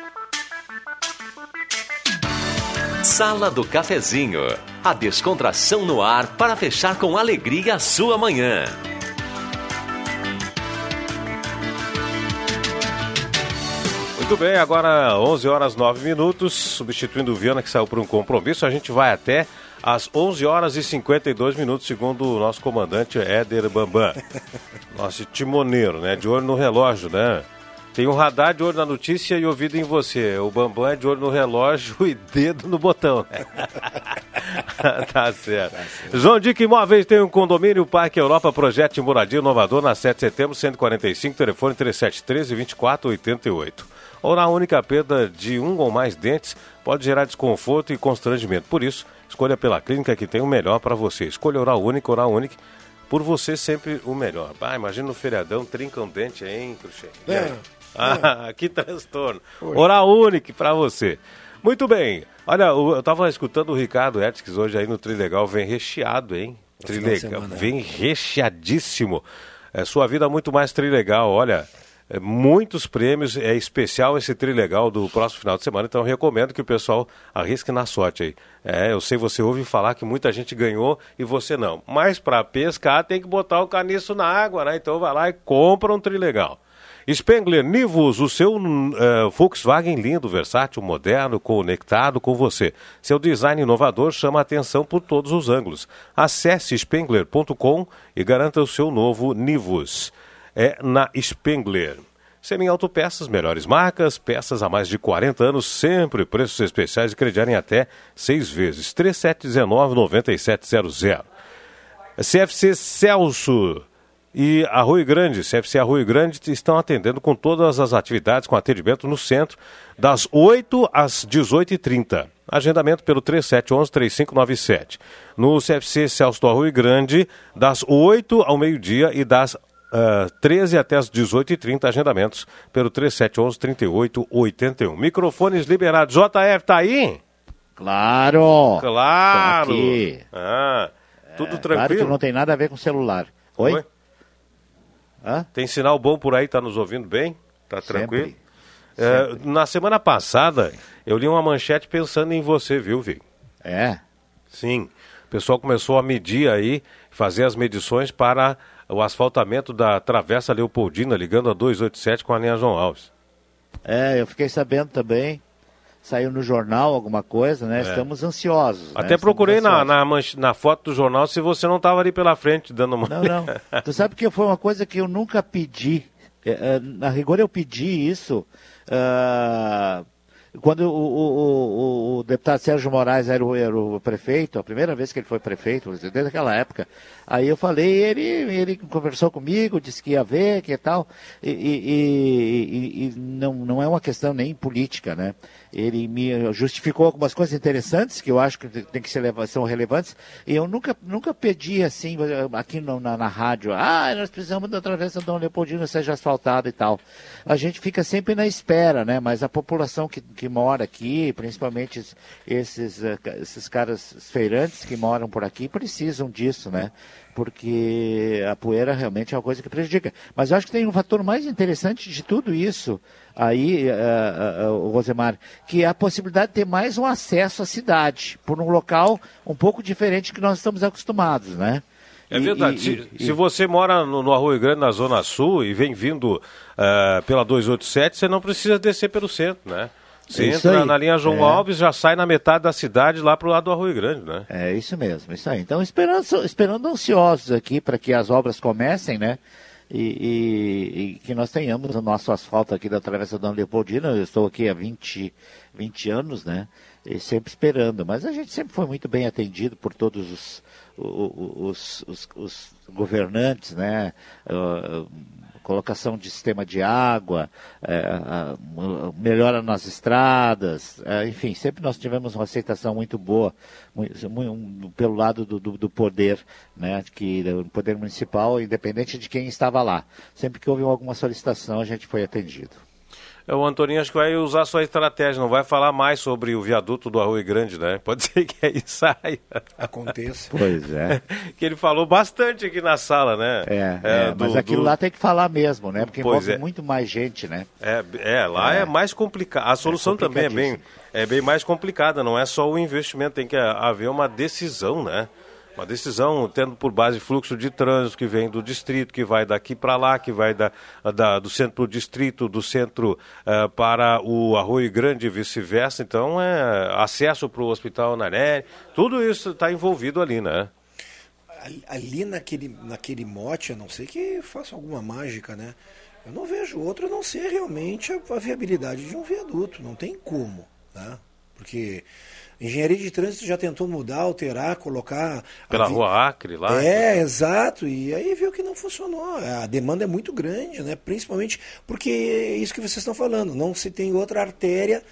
Sala do Cafezinho. A descontração no ar para fechar com alegria a sua manhã. Muito bem, agora 11 horas 9 minutos, substituindo o Viana que saiu por um compromisso, a gente vai até às 11 horas e 52 minutos, segundo o nosso comandante Éder Bambam. Nosso timoneiro, né? De olho no relógio, né? Tem um radar de olho na notícia e ouvido em você. O Bambam é de olho no relógio e dedo no botão. tá, certo. João Dick Imóveis tem um condomínio Parque Europa Projeto de Moradia Inovador na 7 de setembro, 145, telefone 3713 2488. Ou na única perda de um ou mais dentes pode gerar desconforto e constrangimento. Por isso, escolha pela clínica que tem o melhor para você. Escolha Oral Único, Oral Único por você sempre o melhor. Ah, imagina no feriadão, trinca um dente, hein, Cruxem? É, Ah, que transtorno. Oral Único para você. Muito bem. Olha, eu tava escutando o Ricardo Etix hoje aí no Trilegal, vem recheado, hein? Trilegal, é. vem recheadíssimo. É sua vida muito mais Trilegal, olha. é, muitos prêmios, é especial esse Trilegal do próximo final de semana, então eu recomendo que o pessoal arrisque na sorte aí. É, eu sei, você ouve falar que muita gente ganhou e você não. Mas para pescar tem que botar o caniço na água, né? Então vai lá e compra um Trilegal. Spengler Nivus, o seu eh, Volkswagen lindo, versátil, moderno, conectado com você. Seu design inovador chama a atenção por todos os ângulos. Acesse spengler.com e garanta o seu novo Nivus. É na Spengler. Semi Autopeças, melhores marcas, peças há mais de 40 anos, sempre preços especiais e crediarem até seis vezes. 3719-9700. CFC Celso e Arroio Grande, CFC Arroio Grande estão atendendo com todas as atividades com atendimento no centro, das 8 às 18h30. Agendamento pelo 3711-3597. No CFC Celso do Arroio Grande, das 8 ao meio-dia e das ah, 13 até as 18h30. Agendamentos pelo 3711-3881. Microfones liberados. JF, tá aí? Claro! Claro! Ah, tudo É, Claro tranquilo? que não tem nada a ver com celular. Oi? Oi? Tem sinal bom por aí, tá nos ouvindo bem? Tá tranquilo? Sempre. É, na semana passada, eu li uma manchete pensando em você, viu, Vi? É? Sim. O pessoal começou a medir aí, fazer as medições para o asfaltamento da Travessa Leopoldina, ligando a 287 com a linha João Alves. É, eu fiquei sabendo também. Saiu no jornal alguma coisa, né? É. Estamos ansiosos. né? Até Estamos procurei na, ansiosos. na, manche- na foto do jornal se você não estava ali pela frente dando uma. Não, não. tu sabe que foi uma coisa que eu nunca pedi. É, é, na rigor eu pedi isso ah, quando o, o- o- o deputado Sérgio Moraes era o, era o prefeito, a primeira vez que ele foi prefeito, desde aquela época. Aí eu falei, ele, ele conversou comigo, disse que ia ver, que tal. E, e- e- e- e não, não é uma questão nem política, né? Ele me justificou algumas coisas interessantes que eu acho que tem que ser são relevantes. E eu nunca, nunca pedi assim, aqui no- na, na rádio, ah, nós precisamos da travessa Dom Leopoldino seja asfaltada e tal. A gente fica sempre na espera, né? Mas a população que, que mora aqui, principalmente es- esses, eh, esses caras feirantes que moram por aqui, precisam disso, né? Porque a poeira realmente é uma coisa que prejudica. Mas eu acho que tem um fator mais interessante de tudo isso aí, eh, eh, o Rosemar, que é a possibilidade de ter mais um acesso à cidade, por um local um pouco diferente que nós estamos acostumados, né? É E- verdade. e- se, e- se você mora no, no Arroio Grande, na Zona Sul, e vem vindo pela 287, você não precisa descer pelo centro, né? Você isso entra aí. na linha João É. Alves, já sai na metade da cidade, lá pro lado do Arroio Grande, né? É isso mesmo, isso aí. Então, esperando, esperando ansiosos aqui para que as obras comecem, né? E, e- e que nós tenhamos o nosso asfalto aqui da Travessa Dona Leopoldina. Eu estou aqui há 20, 20 anos, né? E sempre esperando. Mas a gente sempre foi muito bem atendido por todos os, o- o- os, os- os governantes, né? Ah, colocação de sistema de água, é, melhora nas estradas, é, enfim, sempre nós tivemos uma aceitação muito boa mui- mui- pelo lado do, do- do poder, né, que o poder municipal, independente de quem estava lá. Sempre que houve alguma solicitação, a gente foi atendido. É, O Antoninho acho que vai usar sua estratégia, não vai falar mais sobre o viaduto do Arroio Grande, né? Pode ser que aí saia. Aconteça. Pois é. que ele falou bastante aqui na sala, né? É, é, do- mas aquilo do- lá tem que falar mesmo, né? Porque Pois envolve é. muito mais gente, né? É, é, lá é, É. mais complicado. A solução também é bem, é bem mais complicada. Não é só o investimento, tem que haver uma decisão, né? Uma decisão tendo por base fluxo de trânsito que vem do distrito, que vai daqui para lá, que vai da, da, do centro para o distrito, do centro uh, para o Arroio Grande e vice-versa. Então, é acesso para o Hospital Naré, tudo isso está envolvido ali, né? Ali naquele, naquele mote, a não ser que faça alguma mágica, né? Eu não vejo outro a não ser realmente a, a viabilidade de um viaduto. Não tem como, né? Porque engenharia de trânsito já tentou mudar, alterar, colocar. Pela vi... rua Acre lá? É, exato. E aí viu que não funcionou. A demanda é muito grande, né? Principalmente porque é isso que vocês estão falando. Não se tem outra artéria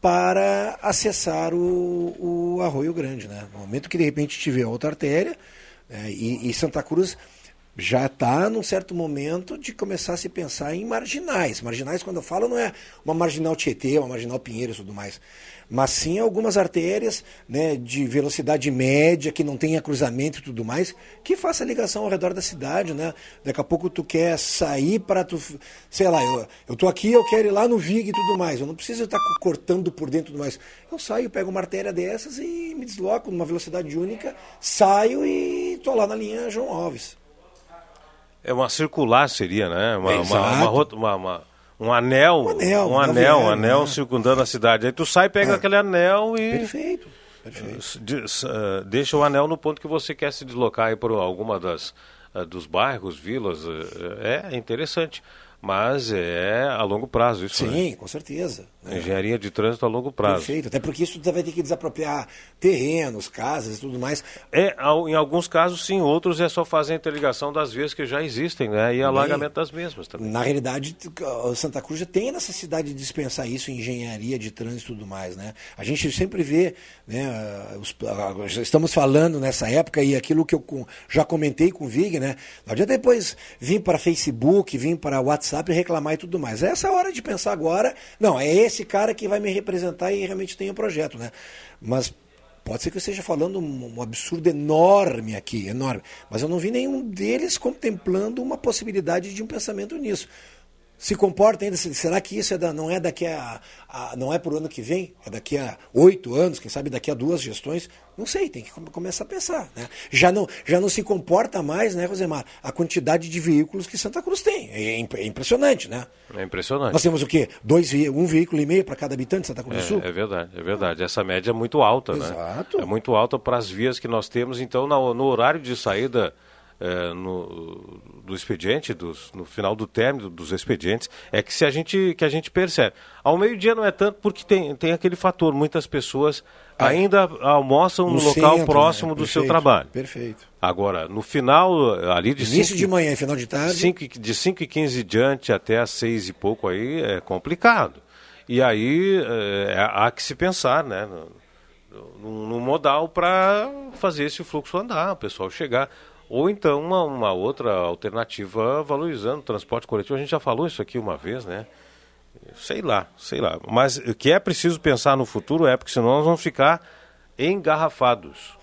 para acessar o, o Arroio Grande, né? No momento que de repente tiver outra artéria, é, e, e Santa Cruz já está num certo momento de começar a se pensar em marginais. Marginais, quando eu falo, não é uma marginal Tietê, uma marginal Pinheiros e tudo mais mas sim algumas artérias né, de velocidade média, que não tenha cruzamento e tudo mais, que faça ligação ao redor da cidade, né? Daqui a pouco tu quer sair para tu, sei lá, eu, tô aqui, eu quero ir lá no VIG e tudo mais, eu não preciso estar cortando por dentro e tudo mais. Eu saio, pego uma artéria dessas e me desloco numa velocidade única, saio e tô lá na linha João Alves. É uma circular seria, né? Uma, uma, uma, uma, uma um anel, um anel, um anel, um anel né? circundando a cidade. Aí tu sai, pega é. aquele anel e. Perfeito. Perfeito. Eh, deixa o anel no ponto que você quer se deslocar aí por alguma das eh, dos bairros, vilas. Eh, é interessante. Mas é a longo prazo isso. Sim, né? com certeza. Né? Engenharia de trânsito a longo prazo. Perfeito, até porque isso vai ter que desapropriar terrenos, casas e tudo mais. É, em alguns casos sim, outros é só fazer a interligação das vias que já existem, né? E alargamento das mesmas também. Na realidade, Santa Cruz já tem a necessidade de dispensar isso em engenharia de trânsito e tudo mais, né? A gente sempre vê, né? Os, estamos falando nessa época e aquilo que eu já comentei com o Vig, né? Não adianta depois vir para Facebook, vir para WhatsApp e reclamar e tudo mais. Essa é a hora de pensar agora. Não, é esse cara que vai me representar e realmente tem um projeto, né? Mas pode ser que eu esteja falando um, um absurdo enorme aqui, enorme. Mas eu não vi nenhum deles contemplando uma possibilidade de um pensamento nisso se comporta ainda? Será que isso é da, não é daqui a, a, não é por ano que vem? É daqui a oito anos, quem sabe daqui a duas gestões? Não sei, tem que começar a pensar. Né? Já, não, já não se comporta mais, né, Rosemar, a quantidade de veículos que Santa Cruz tem. É, é impressionante, né? É impressionante. Nós temos o quê? Dois, um veículo e meio para cada habitante de Santa Cruz é, do Sul? É verdade, é verdade. Essa média é muito alta, Exato. né? Exato. É muito alta para as vias que nós temos. Então, no, no horário de saída é, no, do expediente, dos, no final do término dos expedientes, é que se a gente que a gente percebe. Ao meio-dia não é tanto porque tem, tem aquele fator, muitas pessoas ah, ainda almoçam no, no local centro, próximo né? do seu trabalho. Perfeito. Agora, no final, ali de Início cinco, de manhã final de tarde. Cinco, de 5 e 15 diante até as 6 e pouco aí é complicado. E aí é, há que se pensar, né? No, no, no modal para fazer esse fluxo andar, o pessoal chegar. Ou então uma, uma outra alternativa valorizando o transporte coletivo. A gente já falou isso aqui uma vez, né? Sei lá, sei lá. Mas o que é preciso pensar no futuro é porque senão nós vamos ficar engarrafados.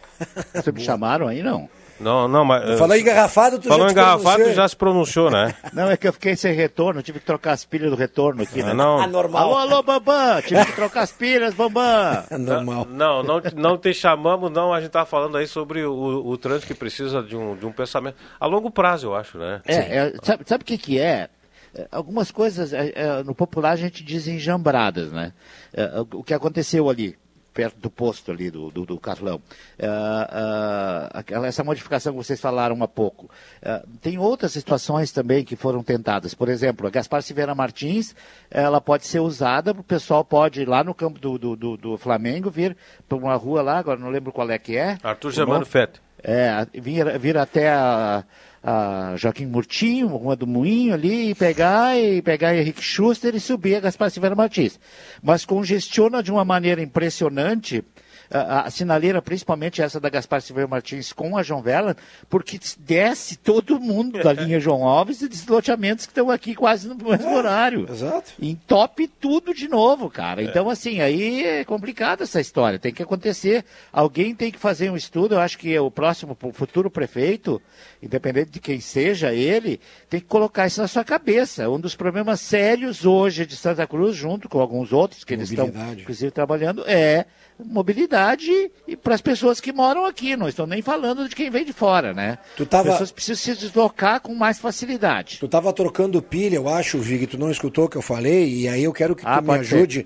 Vocês me chamaram aí, não? Não, não, mas. Falou engarrafado, tu Falou já engarrafado já se pronunciou, né? Não, é que eu fiquei sem retorno, tive que trocar as pilhas do retorno aqui, né? Não. Anormal. Alô, alô, Bambam! Tive que trocar as pilhas, Bambam! Normal. Não, não, não te chamamos, não. A gente tá falando aí sobre o, o trânsito que precisa de um, de um pensamento a longo prazo, eu acho, né? É, é sabe, sabe o que, que é? é algumas coisas, é, é, no popular a gente diz enjambradas, né? É, o que aconteceu ali? Perto do posto ali do, do, do Carlão. Uh, uh, essa modificação que vocês falaram há pouco. Uh, tem outras situações também que foram tentadas. Por exemplo, a Gaspar Silveira Martins, ela pode ser usada, o pessoal pode ir lá no campo do, do, do, do Flamengo, vir para uma rua lá, agora não lembro qual é que é. Arthur Germano Fete. É, vir, vir até a a Joaquim Murtinho, Rua do Moinho ali, e pegar e pegar Henrique Schuster e subir a Gaspar Silveira Martins. Mas congestiona de uma maneira impressionante a, a, sinaleira, principalmente essa da Gaspar Silveira Martins com a João Vela, porque desce todo mundo da linha João Alves e desloteamentos que estão aqui quase no mesmo é, horário. Exato. Entope tudo de novo, cara. É. Então, assim, aí é complicado essa história. Tem que acontecer. Alguém tem que fazer um estudo. Eu acho que o próximo, o futuro prefeito, independente de quem seja ele, tem que colocar isso na sua cabeça. Um dos problemas sérios hoje de Santa Cruz, junto com alguns outros que eles estão, inclusive, trabalhando, é mobilidade facilidade para as pessoas que moram aqui. Não estou nem falando de quem vem de fora, né? Tu tava... As pessoas precisam se deslocar com mais facilidade. Tu estava trocando pilha, eu acho, Vig, tu não escutou o que eu falei, e aí eu quero que Ah, tu me ajude.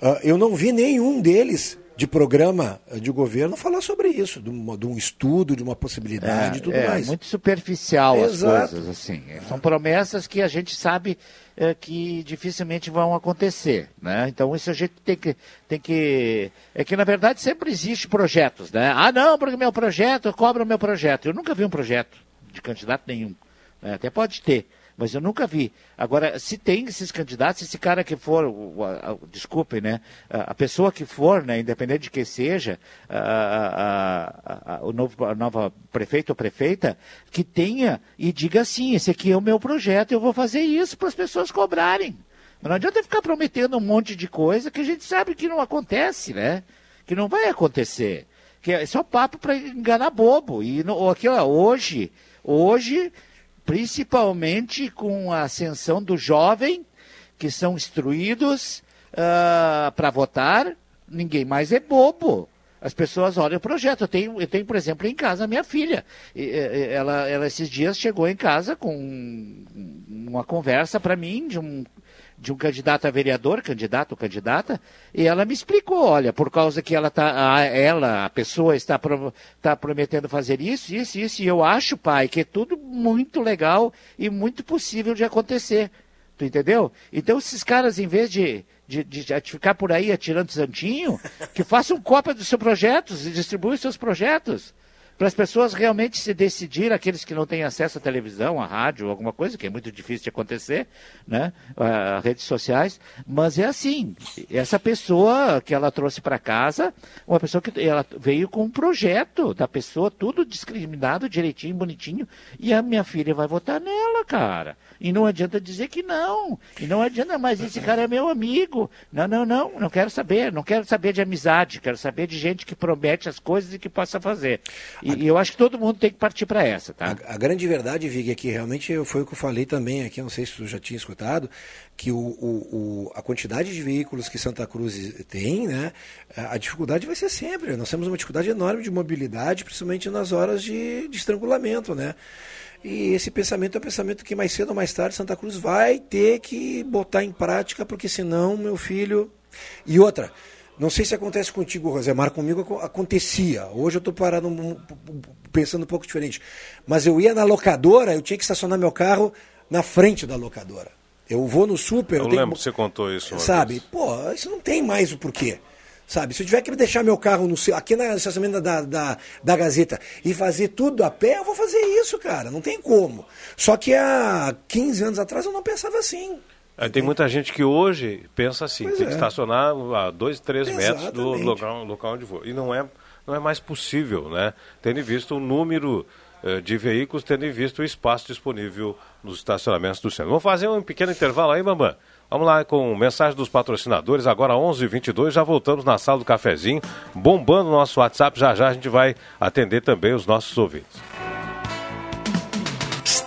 Ah, eu não vi nenhum deles de programa de governo falar sobre isso, de um, de um estudo, de uma possibilidade e tudo é, mais. muito superficial Exato. as coisas, assim. São promessas que a gente sabe é, que dificilmente vão acontecer, né? Então isso a gente tem que, tem que... É que, na verdade, sempre existe projetos, né? Ah, não, porque meu projeto, cobra o meu projeto. Eu nunca vi um projeto de candidato nenhum. né? Até pode ter, mas eu nunca vi. Agora, se tem esses candidatos, esse cara que for, a- desculpem, né? A a pessoa que for, né, independente de que seja, o novo a nova prefeito ou prefeita, que tenha e diga assim, esse aqui é o meu projeto, eu vou fazer isso para as pessoas cobrarem. Não adianta ficar prometendo um monte de coisa que a gente sabe que não acontece, né? Que não vai acontecer. Que é só papo para enganar bobo. E no, aqui, ó, hoje, hoje, principalmente com a ascensão do jovem, que são instruídos para votar, ninguém mais é bobo. As pessoas olham o projeto. Eu tenho, eu tenho, por exemplo, em casa a minha filha. Ela, ela esses dias chegou em casa com uma conversa para mim de um de um candidato a vereador, candidato candidata, e ela me explicou, olha, por causa que ela tá, a, ela, a pessoa está, pro, está prometendo fazer isso, isso, isso, e eu acho, pai, que é tudo muito legal e muito possível de acontecer. Tu entendeu? Então esses caras, em vez de, de, de, de ficar por aí atirando santinho, que façam cópia dos seus projetos e distribuam seus projetos. Para as pessoas realmente se decidir, aqueles que não têm acesso à televisão, à rádio, alguma coisa, que é muito difícil de acontecer, né? a redes sociais, mas é assim, essa pessoa que ela trouxe para casa, uma pessoa que ela veio com um projeto da pessoa, tudo discriminado, direitinho, bonitinho, e a minha filha vai votar nela, cara. E não adianta dizer que não. E não adianta, mas esse cara é meu amigo. Não, não, não, não quero saber. Não quero saber de amizade. Quero saber de gente que promete as coisas e que possa fazer. E, e eu acho que todo mundo tem que partir para essa, tá? A, a grande verdade, Vig, é que realmente foi o que eu falei também aqui, não sei se tu já tinha escutado, que o, o- o- a quantidade de veículos que Santa Cruz tem, né, a dificuldade vai ser sempre. Nós temos uma dificuldade enorme de mobilidade, principalmente nas horas de, de estrangulamento, né? E esse pensamento é um pensamento que mais cedo ou mais tarde Santa Cruz vai ter que botar em prática, porque senão, meu filho. E outra, não sei se acontece contigo, Rosemar, comigo aco- acontecia. Hoje eu estou parado pensando um pouco diferente. Mas eu ia na locadora, eu tinha que estacionar meu carro na frente da locadora. Eu vou no super, Eu eu lembro que você contou isso. Sabe? vez. Pô, isso não tem mais o porquê. Sabe? Se eu tiver que deixar meu carro no aqui na estacionamento da, da, da Gazeta e fazer tudo a pé, eu vou fazer isso, cara. Não tem como. Só que há 15 anos atrás eu não pensava assim. É, tem muita gente que hoje pensa assim, Pois tem que é. estacionar a dois, três metros do Exatamente. local, local onde for. E não é, não é mais possível, né? Tendo visto o número eh, de veículos, tendo visto o espaço disponível nos estacionamentos do centro. Vamos fazer um pequeno intervalo aí, Bambam? Vamos lá com mensagem dos patrocinadores, agora 11h22, já voltamos na sala do cafezinho, bombando o nosso WhatsApp, já já a gente vai atender também os nossos ouvintes.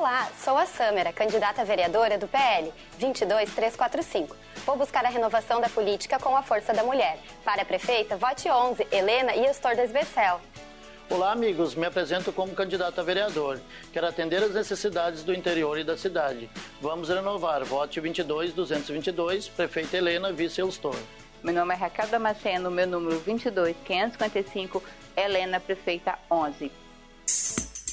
Olá, sou a Sâmera, candidata a vereadora do PL 22345. Vou buscar a renovação da política com a força da mulher. Para a prefeita, vote 11, Helena e Astor Desbecel. Olá, amigos. Me apresento como candidato a vereador. Quero atender as necessidades do interior e da cidade. Vamos renovar. Vote 22-222, prefeita Helena, vice Eustor. Meu nome é Raquel Damasceno, meu número 22 555, Helena, prefeita 11.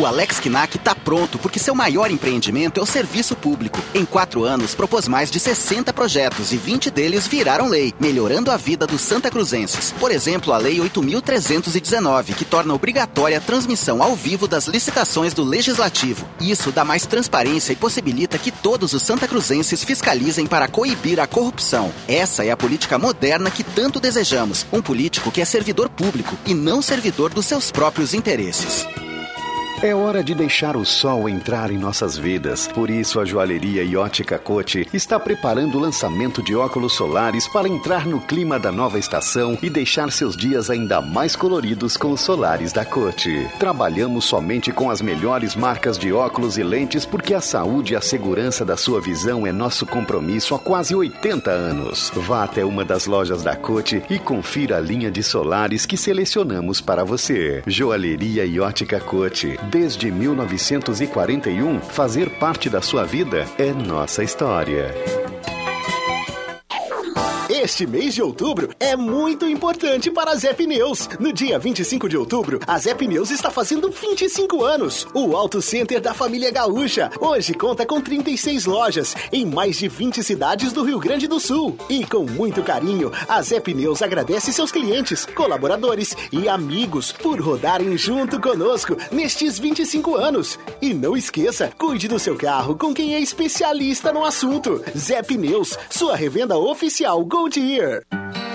O Alex Kinak está pronto porque seu maior empreendimento é o serviço público. Em quatro anos, propôs mais de 60 projetos e 20 deles viraram lei, melhorando a vida dos Santa Cruzenses. Por exemplo, a Lei 8.319, que torna obrigatória a transmissão ao vivo das licitações do Legislativo. Isso dá mais transparência e possibilita que todos os Santa Cruzenses fiscalizem para coibir a corrupção. Essa é a política moderna que tanto desejamos. Um político que é servidor público e não servidor dos seus próprios interesses. É hora de deixar o sol entrar em nossas vidas. Por isso, a joalheria e ótica Cote está preparando o lançamento de óculos solares para entrar no clima da nova estação e deixar seus dias ainda mais coloridos com os solares da Cote. Trabalhamos somente com as melhores marcas de óculos e lentes porque a saúde e a segurança da sua visão é nosso compromisso há quase 80 anos. Vá até uma das lojas da Cote e confira a linha de solares que selecionamos para você. Joalheria e ótica Cote desde 1941, fazer parte da sua vida é nossa história. Este mês de outubro é muito importante para a Zé Pneus. No dia 25 de outubro, a Zé Pneus está fazendo 25 anos. O Auto Center da família Gaúcha. Hoje conta com 36 lojas em mais de 20 cidades do Rio Grande do Sul. E com muito carinho, a Zé Pneus agradece seus clientes, colaboradores e amigos por rodarem junto conosco nestes 25 anos. E não esqueça, cuide do seu carro com quem é especialista no assunto. Zé Pneus, sua revenda oficial Gold to year.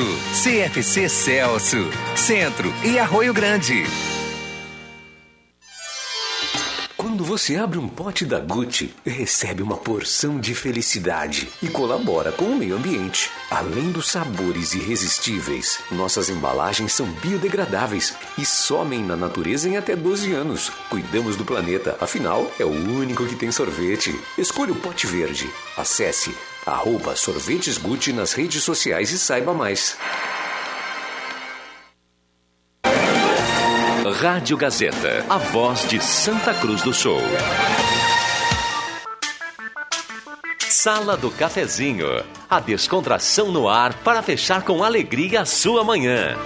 CFC Celso, Centro e Arroio Grande. Quando você abre um pote da Gucci, recebe uma porção de felicidade e colabora com o meio ambiente. Além dos sabores irresistíveis, nossas embalagens são biodegradáveis e somem na natureza em até 12 anos. Cuidamos do planeta, afinal, é o único que tem sorvete. Escolha o pote verde. Acesse arroba sorvetes Gucci nas redes sociais e saiba mais. Rádio Gazeta, a voz de Santa Cruz do Sul. Sala do Cafezinho, a descontração no ar para fechar com alegria a sua manhã.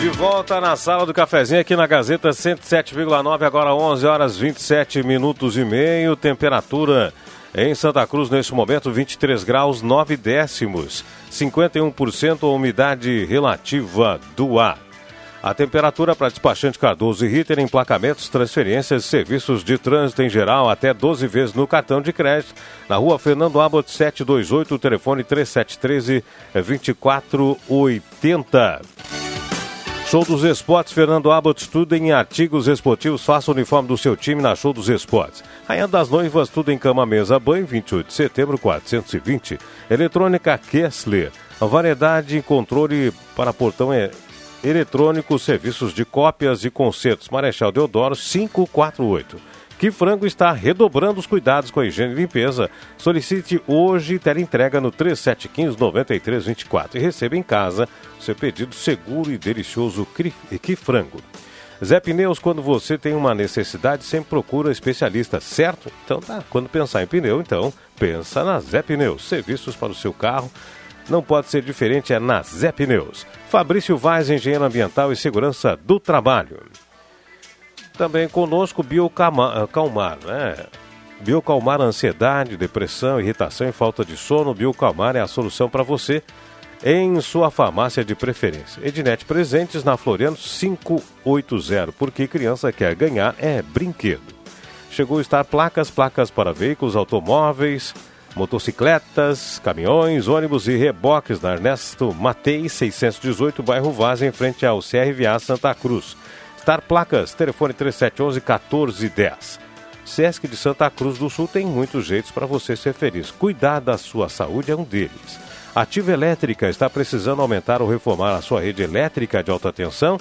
De volta na sala do cafezinho aqui na Gazeta 107,9, agora 11 horas 27 minutos e meio. Temperatura em Santa Cruz neste momento 23 graus 9 décimos, 51% a umidade relativa do ar. A temperatura para despachante Cardoso e Ritter, emplacamentos, transferências, serviços de trânsito em geral, até 12 vezes no cartão de crédito. Na rua Fernando Abbott 728, telefone 3713 2480. Show dos Esportes, Fernando Abbott, tudo em artigos esportivos, faça o uniforme do seu time na Show dos Esportes. Rainha das Noivas, tudo em cama, mesa, banho, 28 de setembro, 420. Eletrônica Kessler, variedade e controle para portão é eletrônico, serviços de cópias e concertos. Marechal Deodoro, 548. Que Frango está redobrando os cuidados com a higiene e limpeza. Solicite hoje entrega no 3715-9324 e receba em casa seu pedido seguro e delicioso Que Frango. Zé Pneus, quando você tem uma necessidade, sempre procura especialista, certo? Então tá, quando pensar em pneu, então pensa na Zé Pneus. Serviços para o seu carro não pode ser diferente, é na Zé Pneus. Fabrício Vaz, engenheiro ambiental e segurança do trabalho. Também conosco Biocalmar, né? Biocalmar, ansiedade, depressão, irritação e falta de sono. Biocalmar é a solução para você em sua farmácia de preferência. Ednet Presentes na Floriano 580, porque criança quer ganhar é brinquedo. Chegou a estar placas, placas para veículos automóveis, motocicletas, caminhões, ônibus e reboques na Ernesto Matei 618, bairro Vaz, em frente ao CRVA Santa Cruz. Star Placas, telefone 3711 1410. Sesc de Santa Cruz do Sul tem muitos jeitos para você ser feliz. Cuidar da sua saúde é um deles. Ativa Elétrica está precisando aumentar ou reformar a sua rede elétrica de alta tensão?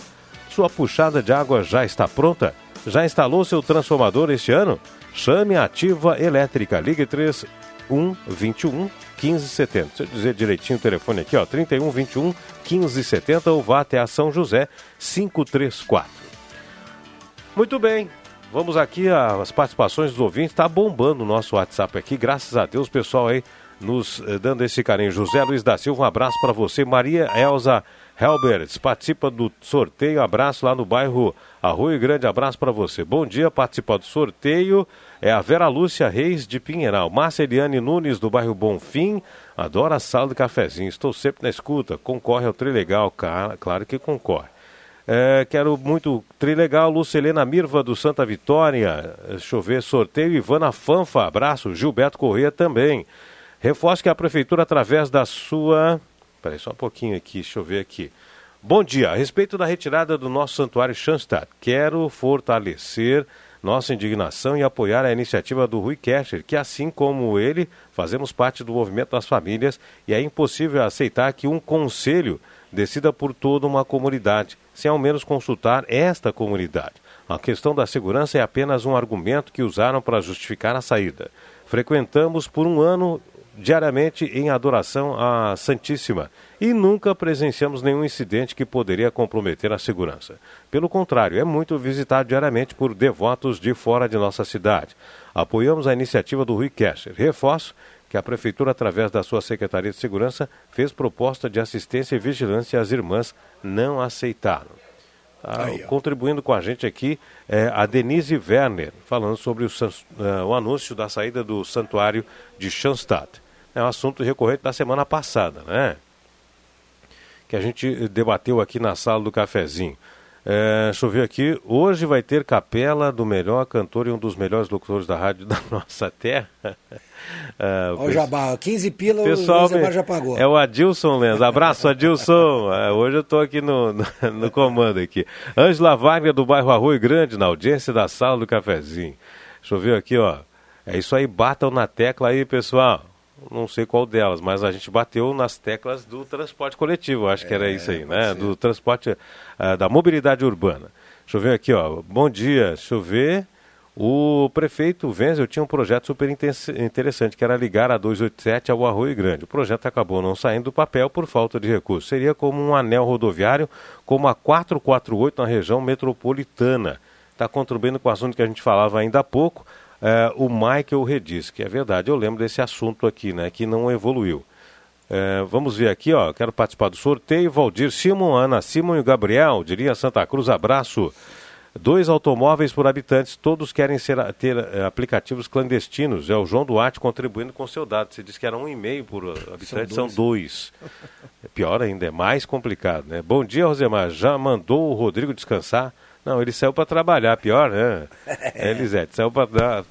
Sua puxada de água já está pronta? Já instalou seu transformador este ano? Chame a Ativa Elétrica. Ligue 3121 1570. Deixa eu dizer direitinho o telefone aqui, ó. 3121 1570 ou vá até a São José 534. Muito bem. Vamos aqui às participações dos ouvintes. Está bombando o nosso WhatsApp aqui. Graças a Deus, pessoal aí nos eh, dando esse carinho. José Luiz da Silva, um abraço para você. Maria Elza Helberts participa do sorteio. Abraço lá no bairro Arroio Grande. Abraço para você. Bom dia, participa do sorteio. É a Vera Lúcia Reis de Pinheiral. Márcia Eliane Nunes do bairro Bonfim. Adora sala de cafezinho. Estou sempre na escuta. Concorre ao Trilegal. Claro que concorre. É, quero muito Trilegal, Lucelena Mirva do Santa Vitória, chover sorteio, Ivana Fanfa, abraço, Gilberto Corrêa também. Reforço que a Prefeitura, através da sua. Peraí, só um pouquinho aqui, deixa eu ver aqui. Bom dia, a respeito da retirada do nosso santuário Schanstatt, quero fortalecer nossa indignação e apoiar a iniciativa do Rui Kescher, que assim como ele, fazemos parte do movimento das famílias e é impossível aceitar que um conselho decida por toda uma comunidade, sem ao menos consultar esta comunidade. A questão da segurança é apenas um argumento que usaram para justificar a saída. Frequentamos por um ano diariamente em adoração à Santíssima e nunca presenciamos nenhum incidente que poderia comprometer a segurança. Pelo contrário, é muito visitado diariamente por devotos de fora de nossa cidade. Apoiamos a iniciativa do Rui Kescher. Reforço que a Prefeitura, através da sua Secretaria de Segurança, fez proposta de assistência e vigilância e as irmãs não aceitaram. Tá, Aí, contribuindo com a gente aqui é a Denise Werner, falando sobre o, uh, o, anúncio da saída do santuário de Schanstatt. É um assunto recorrente da semana passada, né? Que a gente debateu aqui na sala do cafezinho. É, deixa eu ver aqui. Hoje vai ter capela do melhor cantor e um dos melhores locutores da rádio da nossa terra. É, Olha o Jabá, 15 pila pessoal, o já pagou. É o Adilson Lenz. Abraço, Adilson. É, hoje eu estou aqui no, no, no, comando aqui. Ângela Wagner do bairro Arroio Grande, na audiência da sala do cafezinho. Deixa eu ver aqui, ó. É isso aí, batam na tecla aí, pessoal não sei qual delas, mas a gente bateu nas teclas do transporte coletivo, acho é, que era é, isso aí, né? Ser. Do transporte, uh, da mobilidade urbana. Deixa eu ver aqui, ó. Bom dia, deixa eu ver. O prefeito Wenzel tinha um projeto super interessante, que era ligar a 287 ao Arroio Grande. O projeto acabou não saindo do papel por falta de recursos. Seria como um anel rodoviário, como a 448 na região metropolitana. Está contribuindo com o assunto que a gente falava ainda há pouco o Michael Redis, que é verdade, eu lembro desse assunto aqui, né, que não evoluiu. É, vamos ver aqui, ó, quero participar do sorteio, Valdir Simon, Ana Simon e Gabriel, diria Santa Cruz, abraço. Dois automóveis por habitantes, todos querem ser, ter é, aplicativos clandestinos. É o João Duarte contribuindo com seu dado. Você disse que era um e meio por habitante, são dois. São dois. É pior ainda, é mais complicado, né? Bom dia, Rosemar. Já mandou o Rodrigo descansar? Não, ele saiu para trabalhar, pior, né? É, Elisete, saiu para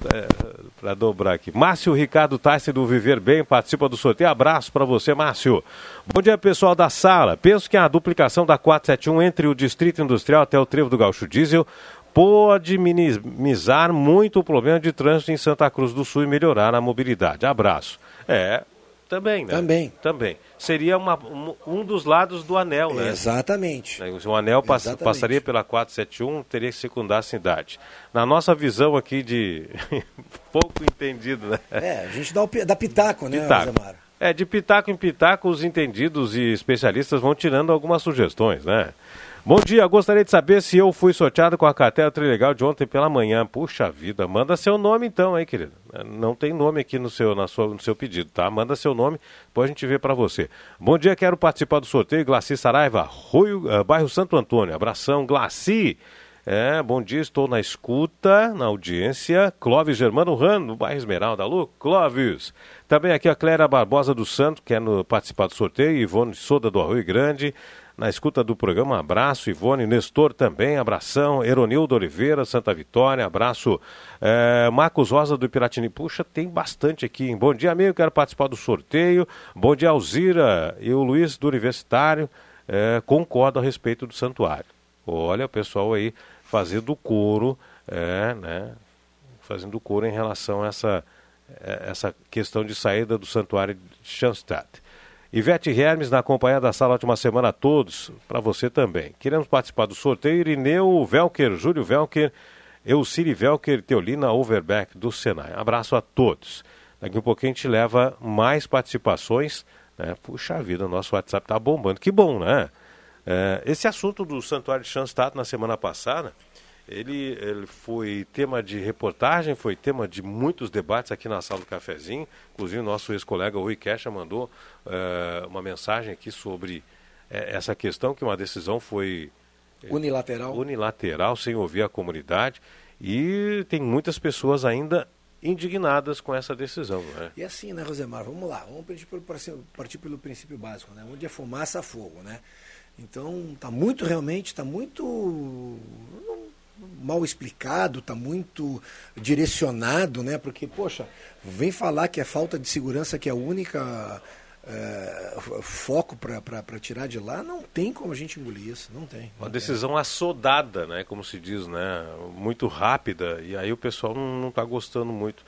é, dobrar aqui. Márcio Ricardo Tassi do Viver Bem participa do sorteio. Abraço para você, Márcio. Bom dia, pessoal da sala. Penso que a duplicação da 471 entre o Distrito Industrial até o Trevo do Gaúcho Diesel pode minimizar muito o problema de trânsito em Santa Cruz do Sul e melhorar a mobilidade. Abraço. É, também, né? Também. Também. Seria uma, um, dos lados do anel, né? Exatamente. O anel pass, Exatamente. passaria pela 471, teria que secundar a cidade. Na nossa visão aqui de pouco entendido, né? É, a gente dá, o, dá pitaco, né, pitaco. É, de pitaco em pitaco, os entendidos e especialistas vão tirando algumas sugestões, né? Bom dia, gostaria de saber se eu fui sorteado com a cartela Trilegal de ontem pela manhã. Puxa vida, manda seu nome então, hein, querido? Não tem nome aqui no seu, na sua, no seu pedido, tá? Manda seu nome, depois a gente vê para você. Bom dia, quero participar do sorteio. Glaci Saraiva, Rio, uh, bairro Santo Antônio. Abração, Glaci. É, bom dia, estou na escuta, na audiência. Clóvis Germano Rano, no bairro Esmeralda. Alô, Clóvis. Também aqui a Cléria Barbosa do Santo, quer no, participar do sorteio. Ivone Soda do Arroio Grande na escuta do programa. Abraço, Ivone, Nestor também, abração, Eronildo Oliveira, Santa Vitória, abraço, é, Marcos Rosa do Piratini. Puxa, tem bastante aqui. Hein? Bom dia, amigo, quero participar do sorteio. Bom dia, Alzira e o Luiz do Universitário, é, concordo a respeito do santuário. Olha o pessoal aí fazendo coro, é, né, fazendo coro em relação a essa, essa questão de saída do santuário de Schanstatt. Ivete Hermes na companhia da sala Ótima Semana a todos, para você também. Queremos participar do sorteio. Irineu Velker, Júlio Velker, Euciri Velker, Teolina Overbeck do Senai. Abraço a todos. Daqui um pouquinho a gente leva mais participações. Né? Puxa vida, nosso WhatsApp tá bombando. Que bom, né? É, esse assunto do Santuário de Schanstatt na semana passada ele, ele foi tema de reportagem, foi tema de muitos debates aqui na sala do cafezinho. Inclusive, o nosso ex-colega Rui Kecha mandou uh, uma mensagem aqui sobre uh, essa questão, que uma decisão foi unilateral. unilateral, sem ouvir a comunidade. E tem muitas pessoas ainda indignadas com essa decisão. Né? E assim, né, Rosemar? Vamos lá, vamos partir pelo, partir pelo princípio básico, né? Onde é fumaça, fogo, né? Então, está muito, realmente, está muito mal explicado, está muito direcionado, né? Porque, poxa, vem falar que é falta de segurança que é a única é, foco para tirar de lá, não tem como a gente engolir isso, não tem. Uma decisão assodada, né? Como se diz, né? Muito rápida, e aí o pessoal não está gostando muito.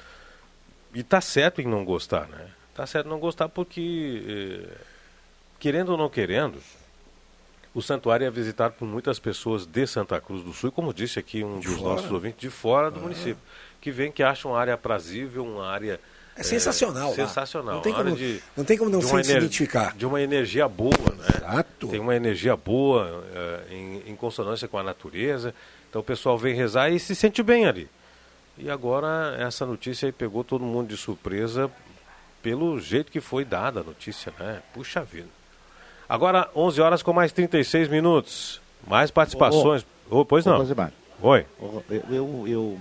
E tá certo em não gostar, né? Tá certo em não gostar porque, eh, querendo ou não querendo, o santuário é visitado por muitas pessoas de Santa Cruz do Sul, e como disse aqui um de dos fora? nossos ouvintes, de fora do ah. município, que vem que acham uma área aprazível, uma área é sensacional. É, sensacional. Não tem, como, de, não tem como não se, se identificar. De uma energia boa, né? Exato. Tem uma energia boa é, em, em, consonância com a natureza. Então o pessoal vem rezar e se sente bem ali. E agora essa notícia aí pegou todo mundo de surpresa pelo jeito que foi dada a notícia, né? Puxa vida. Agora, 11 horas com mais 36 minutos. Mais participações. Oh, oh, pois não. Oi. Eu, eu,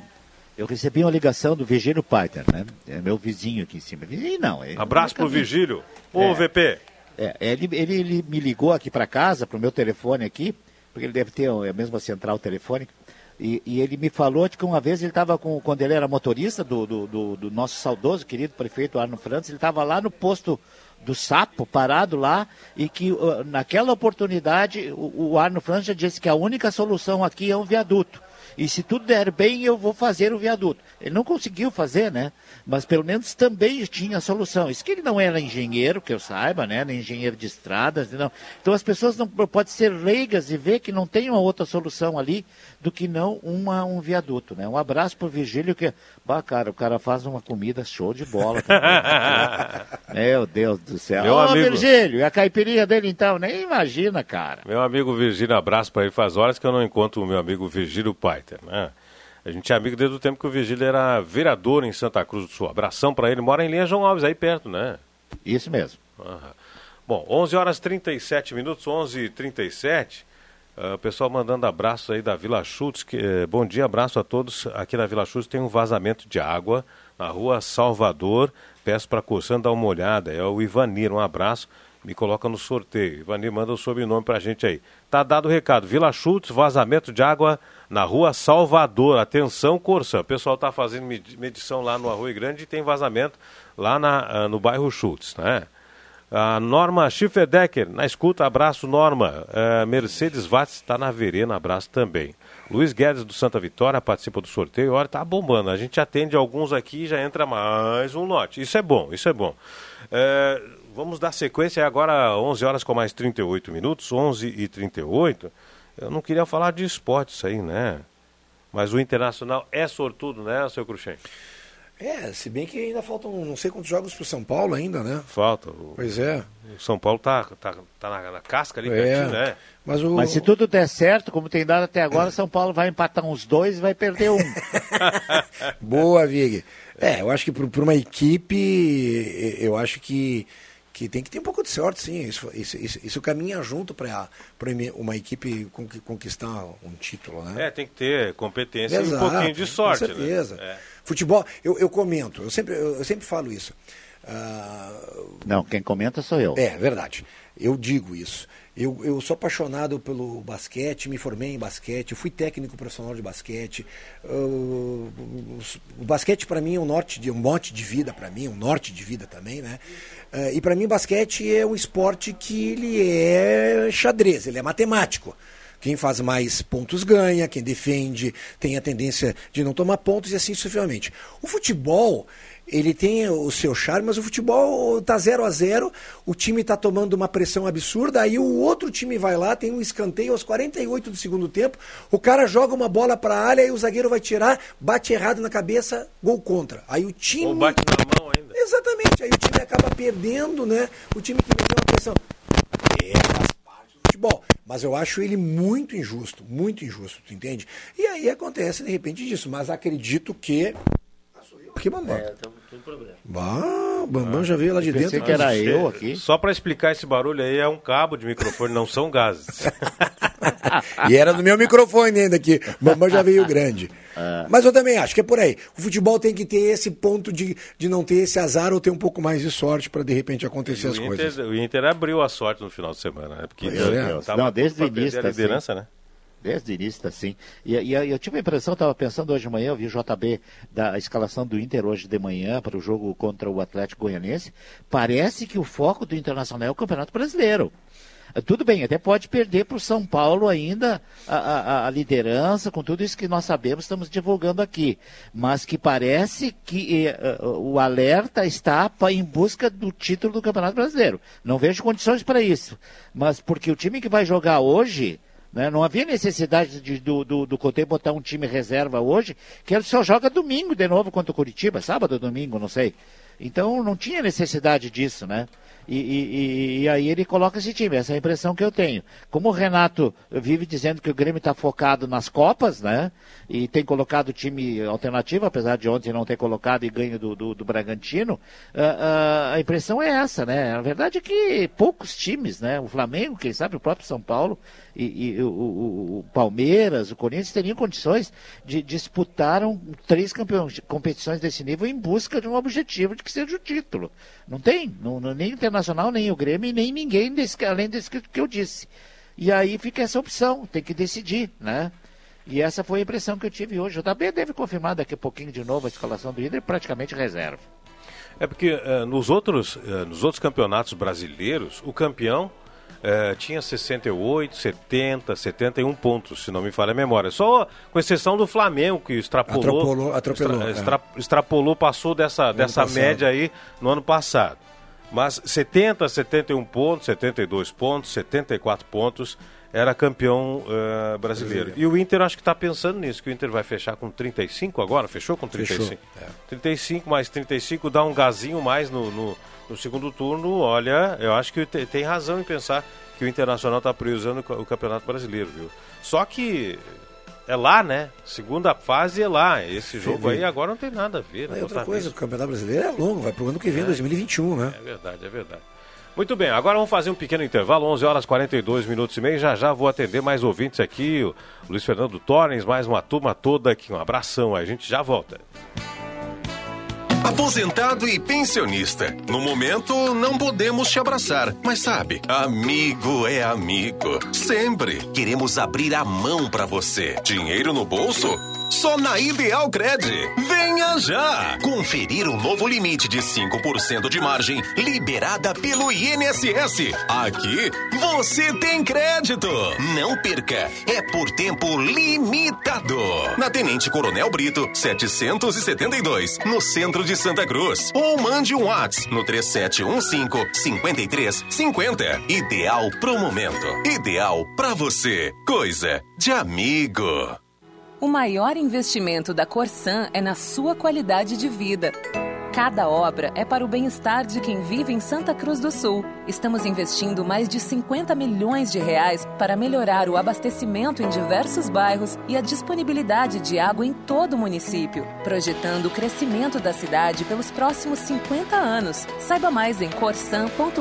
eu, recebi uma ligação do Vigílio Paiter, né? É meu vizinho aqui em cima. Vizinho não. Abraço pro Vigílio. Ô, é, VP. É, ele, ele, ele me ligou aqui para casa, pro meu telefone aqui, porque ele deve ter a mesma central telefônica. E, e, ele me falou de que uma vez ele estava com, quando ele era motorista do, do, do, do nosso saudoso querido prefeito Arno França, ele estava lá no posto do sapo parado lá e que uh, naquela oportunidade o, o Arno França disse que a única solução aqui é um viaduto. E se tudo der bem, eu vou fazer o viaduto. Ele não conseguiu fazer, né? Mas pelo menos também tinha solução. Isso que ele não era engenheiro, que eu saiba, né? Nem engenheiro de estradas. Não. Então as pessoas não podem ser leigas e ver que não tem uma outra solução ali do que não uma, um viaduto, né? Um abraço pro Virgílio que, bah, cara, o cara faz uma comida show de bola. Meu Deus do céu. Meu Ô, amigo... Virgílio, e a caipirinha dele então? Nem imagina, cara. Meu amigo Virgílio, abraço para ele. Faz horas que eu não encontro o meu amigo Virgílio Né? A gente é amigo desde o tempo que o Virgílio era vereador em Santa Cruz do Sul. Abração para ele. Mora em Linha João Alves, aí perto, né? Isso mesmo. Bom, 11 horas 37 minutos, 11 h 37 Uh, o pessoal mandando abraços aí da Vila Chutes. Que, eh, bom dia, abraço a todos. Aqui na Vila Chutes tem um vazamento de água na rua Salvador. Peço para a dar uma olhada. É o Ivanir, um abraço. Me coloca no sorteio. Ivanir manda o sobrenome para a gente aí. Tá dado o recado. Vila Chutes, vazamento de água na rua Salvador. Atenção, Corsan. O pessoal está fazendo medição lá no Arroio Grande e tem vazamento lá na, uh, no bairro Chutes, né? A Norma Schifferdecker, na escuta, abraço Norma. Uh, Mercedes Watts está na verena, abraço também. Luiz Guedes do Santa Vitória participa do sorteio. Olha, tá bombando. A gente atende alguns aqui e já entra mais um lote. Isso é bom, isso é bom. Uh, vamos dar sequência agora, 11 horas com mais 38 minutos, 11 e 38. Eu não queria falar de esporte isso aí, né? Mas o Internacional é sortudo, né, seu Cruxem? É, se bem que ainda faltam não sei quantos jogos pro São Paulo ainda, né? Falta. O, Pois é. O São Paulo tá, tá, tá na, na casca ali, É. pertinho, né? Mas, o... Mas se tudo der certo, como tem dado até agora, São Paulo vai empatar uns dois e vai perder um. Boa, Vig. É, eu acho que para uma equipe, eu acho que, que tem que ter um pouco de sorte, sim. Isso, isso, isso, isso caminha junto para uma equipe conqui- conquistar um título, né? É, tem que ter competência e Exato, um pouquinho de sorte, Com certeza. né? É. Futebol, eu, eu comento, eu sempre, eu, eu sempre falo isso. Ah, Não, quem comenta sou eu. é, verdade. Eu digo isso. Eu, eu sou apaixonado pelo basquete, me formei em basquete, fui técnico profissional de basquete. O, basquete para mim é um norte de um mote de vida para mim, um norte de vida também, né? Ah, e para mim basquete é um esporte que ele é xadrez, ele é matemático. Quem faz mais pontos ganha, quem defende tem a tendência de não tomar pontos e assim sucessivamente. O futebol, ele tem o seu charme, mas o futebol tá 0 a 0 o time está tomando uma pressão absurda, aí o outro time vai lá, tem um escanteio aos 48 do segundo tempo, o cara joga uma bola para a área e o zagueiro vai tirar, bate errado na cabeça, gol contra. Aí o time... Ou bate na mão ainda. Exatamente, aí o time acaba perdendo, né? O time que meteu a pressão. É, futebol. Mas eu acho ele muito injusto, muito injusto, tu entende? E aí acontece de repente disso, mas acredito que. Que Bambam. É, tem um problema. Bah, Bambam já veio lá de dentro. que era Mas- eu aqui. Só para explicar esse barulho aí, é um cabo de microfone, não são gases. E era no meu microfone ainda aqui. O Bambam já veio grande. Mas eu também acho que é por aí. O futebol tem que ter esse ponto de, de não ter esse azar ou ter um pouco mais de sorte para de repente acontecer as o, coisas. Inter, o Inter abriu a sorte no final de semana, né? Porque Pois é. tava Não, desde o início, a tá liderança, assim. né? Desde o início, tá assim. E, e, eu tive a impressão, estava pensando hoje de manhã, eu vi o JB da escalação do Inter hoje de manhã para o jogo contra o Atlético Goianense. Parece que o foco do Internacional é o Campeonato Brasileiro. Ah, Tudo bem, até pode perder para o São Paulo ainda a, a- a liderança, com tudo isso que nós sabemos, estamos divulgando aqui. Mas que parece que eh, o alerta está em busca do título do Campeonato Brasileiro. Não vejo condições para isso. Mas porque o time que vai jogar hoje, né, não havia necessidade de, do, do, do Cotê botar um time reserva hoje, que ele só joga domingo de novo contra o Curitiba, sábado ou domingo, não sei. Então não tinha necessidade disso, né? E, e- e- aí ele coloca esse time, essa é a impressão que eu tenho. Como o Renato vive dizendo que o Grêmio está focado nas Copas, né? E tem colocado time alternativo, apesar de ontem não ter colocado e ganho do, do, do Bragantino, ah, ah, a impressão é essa, né? A verdade é que poucos times, né? O Flamengo, quem sabe o próprio São Paulo e, e o, o- o Palmeiras, o Corinthians teriam condições de disputar um- três campeões, competições desse nível em busca de um objetivo de que seja o título. Não tem, não, não- nem o Internacional, nem o Grêmio, e nem ninguém desse, além desse que, eu disse. E aí fica essa opção, tem que decidir, né? E essa foi a impressão que eu tive hoje. O JB deve confirmar daqui a pouquinho de novo a escalação do Inter, praticamente reserva. É porque eh, nos, outros, eh, nos outros campeonatos brasileiros, o campeão eh, tinha 68, 70, 71 pontos, se não me falha a memória. Só com exceção do Flamengo, que extrapolou, Atropelou- atropelou, extra- é. extra- extrapolou, passou dessa, dessa média aí no ano passado. Mas 70, 71 pontos, 72 pontos, 74 pontos, era campeão eh, brasileiro. E o Inter acho que está pensando nisso, que o Inter vai fechar com 35 agora, fechou com 35? Fechou, é. 35 mais 35 dá um gazinho mais no, no, no segundo turno. Olha, eu acho que te- tem razão em pensar que o Internacional está priorizando o Campeonato Brasileiro, viu? Só que é lá, né? Segunda fase é lá. Esse jogo aí agora não tem nada a ver. né? E outra coisa, o. Campeonato Brasileiro é longo, vai pro ano que vem, 2021, né? É verdade, é verdade. Muito bem, agora vamos fazer um pequeno intervalo, 11 horas 42 minutos e meio. Já já vou atender mais ouvintes aqui, o Luiz Fernando Torres, mais uma turma toda aqui. Um abração, a gente já volta. Aposentado e pensionista. No momento, não podemos te abraçar, mas sabe, amigo é amigo. Sempre queremos abrir a mão pra você. Dinheiro no bolso? Só na Ideal Cred. Venha já! Conferir o novo limite de 5% de margem liberada pelo INSS. Aqui você tem crédito. Não perca. É por tempo limitado. Na Tenente Coronel Brito, 772, no centro de Santa Cruz. Ou mande um WhatsApp no 3715-5350. Ideal pro momento. Ideal pra você. Coisa de amigo. O maior investimento da Corsan é na sua qualidade de vida. Cada obra é para o bem-estar de quem vive em Santa Cruz do Sul. Estamos investindo mais de 50 milhões de reais para melhorar o abastecimento em diversos bairros e a disponibilidade de água em todo o município, projetando o crescimento da cidade pelos próximos 50 anos. Saiba mais em corsan.com.br.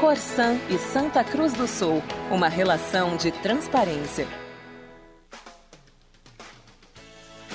Corsan e Santa Cruz do Sul, uma relação de transparência.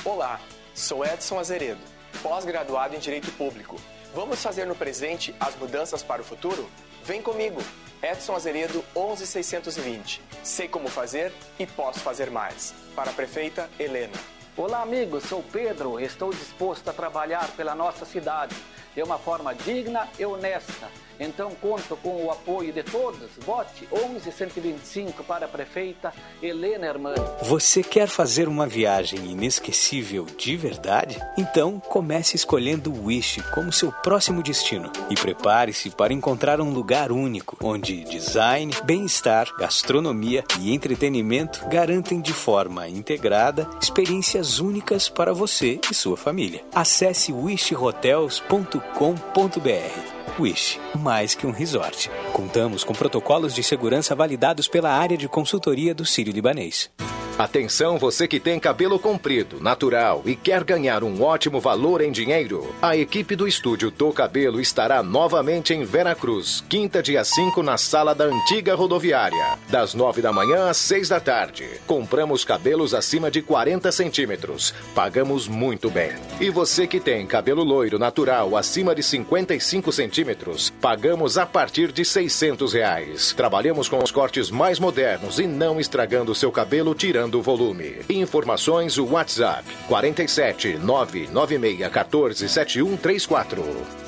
Olá, sou Edson Azeredo pós-graduado em Direito Público. Vamos fazer no presente as mudanças para o futuro? Vem comigo! Edson Azeredo 11620. Sei como fazer e posso fazer mais. Para a prefeita Helena. Olá, amigos. Sou Pedro. Estou disposto a trabalhar pela nossa cidade de uma forma digna e honesta então conto com o apoio de todos. Vote 11125 para a prefeita Helena Hermani. Você quer fazer uma viagem inesquecível de verdade? Então comece escolhendo o Wish como seu próximo destino e prepare-se para encontrar um lugar único onde design, bem-estar, gastronomia e entretenimento garantem de forma integrada experiências únicas para você e sua família. Acesse wishhotels.com.br Wish, mais que um resort. Contamos com protocolos de segurança validados pela área de consultoria do Sírio Libanês. Atenção você que tem cabelo comprido, natural e quer ganhar um ótimo valor em dinheiro. A equipe do estúdio Do Cabelo estará novamente em Veracruz, quinta dia 5 na sala da antiga rodoviária, das 9 da manhã às 6 da tarde. Compramos cabelos acima de 40 centímetros. Pagamos muito bem. E você que tem cabelo loiro natural acima de 55 centímetros, pagamos a partir de 600 reais. Trabalhamos com os cortes mais modernos e não estragando seu cabelo tirando aumentando o volume. Informações WhatsApp 47 996 14 7134.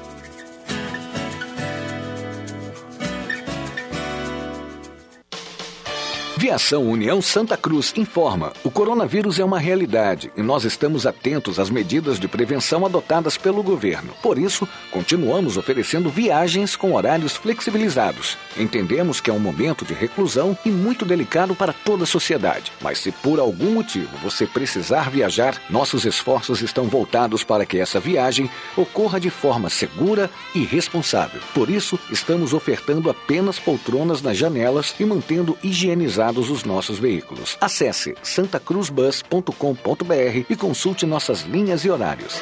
Viação União Santa Cruz informa: o coronavírus é uma realidade e nós estamos atentos às medidas de prevenção adotadas pelo governo. Por isso, continuamos oferecendo viagens com horários flexibilizados. Entendemos que é um momento de reclusão e muito delicado para toda a sociedade. Mas se por algum motivo você precisar viajar, nossos esforços estão voltados para que essa viagem ocorra de forma segura e responsável. Por isso, estamos ofertando apenas poltronas nas janelas e mantendo higienizadas os nossos veículos. Acesse santacruzbus.com.br e consulte nossas linhas e horários.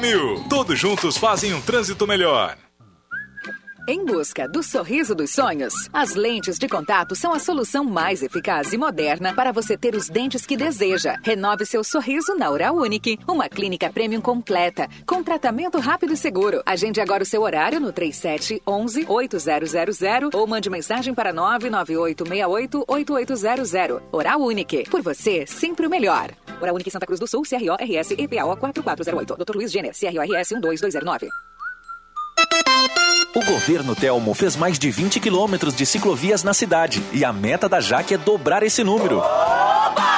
mil. Todos juntos fazem um trânsito melhor. Em busca do sorriso dos sonhos, as lentes de contato são a solução mais eficaz e moderna para você ter os dentes que deseja. Renove seu sorriso na Oral Unique, uma clínica premium completa, com tratamento rápido e seguro. Agende agora o seu horário no 3711 8000 ou mande mensagem para 99868 8800. Oral Unique, por você, sempre o melhor. Oral Unique Santa Cruz do Sul, CRO RS EPAO 4408. Dr. Luiz Gêner, CRORS 12209. O governo Telmo fez mais de 20 quilômetros de ciclovias na cidade e a meta da Jaque é dobrar esse número.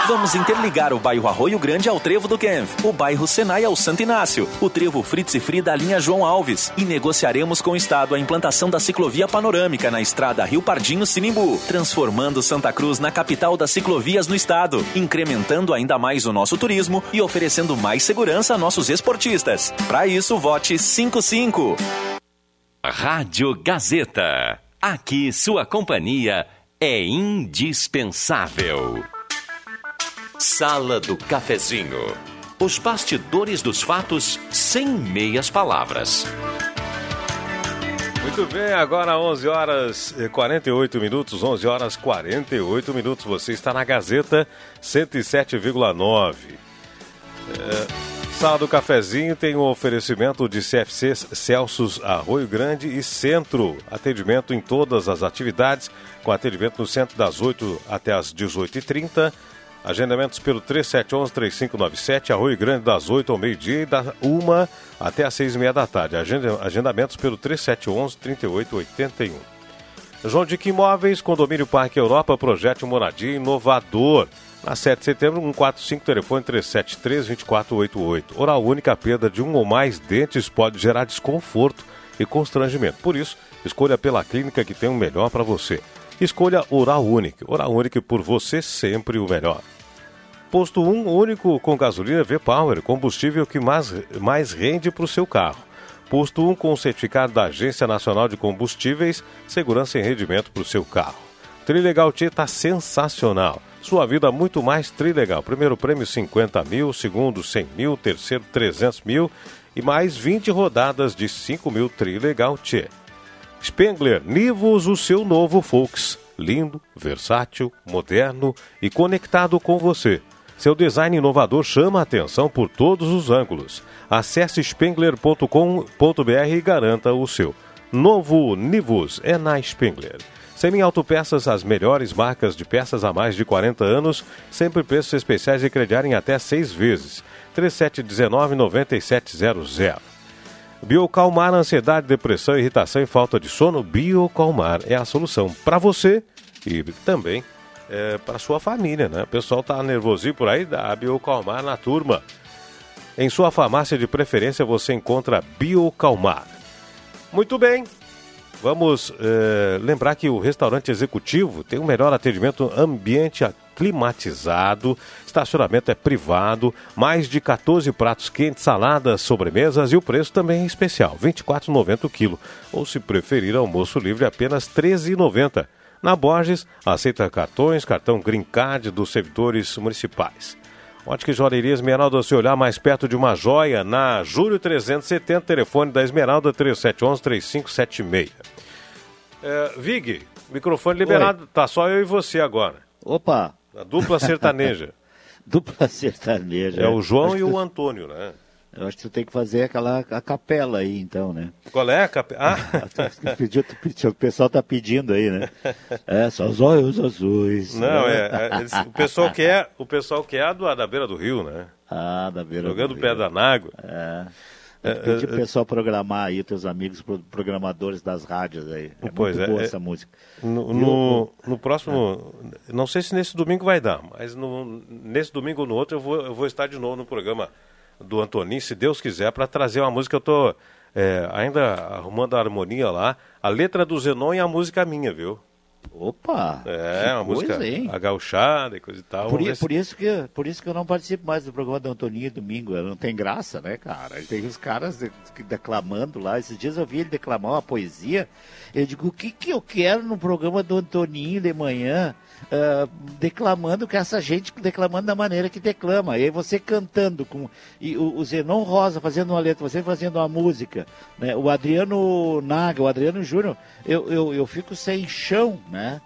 Vamos interligar o bairro Arroio Grande ao Trevo do Kenf, o bairro Senai ao Santo Inácio, o Trevo Fritz e Frida à linha João Alves e negociaremos com o Estado a implantação da ciclovia panorâmica na estrada Rio Pardinho Sinimbu, transformando Santa Cruz na capital das ciclovias no estado, incrementando ainda mais o nosso turismo e oferecendo mais segurança a nossos esportistas. Para isso, vote 55. Rádio Gazeta. Aqui sua companhia é indispensável. Sala do Cafezinho. Os bastidores dos fatos sem meias palavras. Muito bem, agora 11 horas e 48 minutos, 11 horas 48 minutos. Você está na Gazeta 107,9. É, Sala do Cafezinho tem o um oferecimento de CFCs Celsos Arroio Grande e Centro. Atendimento em todas as atividades, com atendimento no centro das 8 até as 18h30. Agendamentos pelo 3711-3597, Arroio Grande das 8 ao meio-dia e da 1 até as 6 e meia da tarde. Agendamentos pelo 3711-3881. João Dick Imóveis, Condomínio Parque Europa, projeto moradia inovador. Na 7 de setembro, 145, telefone 373-2488. Oral única, perda de um ou mais dentes pode gerar desconforto e constrangimento. Por isso, escolha pela clínica que tem o melhor para você. Escolha Oral Único. Oral Único por você sempre o melhor. Posto 1 único com gasolina V-Power, combustível que mais, mais rende para o seu carro. Posto 1 com certificado da Agência Nacional de Combustíveis, segurança e rendimento para o seu carro. Trilegal T está sensacional. Sua vida muito mais trilegal. Primeiro prêmio 50 mil, segundo 100 mil, terceiro 300 mil e mais 20 rodadas de 5 mil trilegal T. Spengler, Nivus, o seu novo Volks. Lindo, versátil, moderno e conectado com você. Seu design inovador chama a atenção por todos os ângulos. Acesse spengler.com.br e garanta o seu. Novo Nivus é na Spengler. Semi Autopeças, as melhores marcas de peças há mais de 40 anos, sempre preços especiais e crediar em até seis vezes. 3719-9700. Biocalmar, ansiedade, depressão, irritação e falta de sono, Biocalmar é a solução para você e também é, para sua família, né? O pessoal tá nervosinho por aí, dá Biocalmar na turma. Em sua farmácia de preferência você encontra Biocalmar. Muito bem, vamos é, lembrar que o restaurante executivo tem o melhor atendimento ambiente climatizado, estacionamento é privado, mais de 14 pratos quentes, saladas, sobremesas e o preço também é especial, R$ 24,90 o quilo. Ou se preferir, almoço livre apenas R$ 13,90. Na Borges, aceita cartões, cartão Green Card dos servidores municipais. Ótica Joalheria Esmeralda, se olhar mais perto de uma joia, na Júlio 370, telefone da Esmeralda 3711-3576. É, Vig, microfone liberado, Oi. tá só eu e você agora. Opa! A dupla sertaneja. dupla sertaneja. É o João e o Antônio, né? Eu acho que tu tem que fazer aquela a capela aí, então, né? Qual é a capela? Ah! o pessoal tá pedindo aí, né? É, só os olhos azuis. Não, é, é o pessoal quer, o pessoal quer a do, da beira do rio, né? Ah, da beira Jogando do rio. Jogando pé da nágua. É. É, pedir pro pessoal programar aí, teus amigos programadores das rádios aí. É pois muito é, boa é, essa música. No, no, no próximo, é. não sei se nesse domingo vai dar, mas no, nesse domingo ou no outro eu vou, eu vou estar de novo no programa do Antoninho, se Deus quiser, para trazer uma música. Eu estou é, ainda arrumando a harmonia lá, a letra do Zenon e a música minha, viu? Opa! É, uma coisa, música hein? agauchada e coisa e tal. Por, por, isso que, por isso que eu não participo mais do programa do Antoninho domingo. Não tem graça, né, cara? Tem os caras de, de, declamando lá. Esses dias eu vi ele declamar uma poesia. Eu digo, o que, que eu quero no programa do Antoninho de manhã? Uh, declamando que essa gente declamando da maneira que declama. E aí você cantando com e o, o Zenon Rosa fazendo uma letra, você fazendo uma música, né? O Adriano Naga, o Adriano Júnior, eu, eu, eu fico sem chão, né?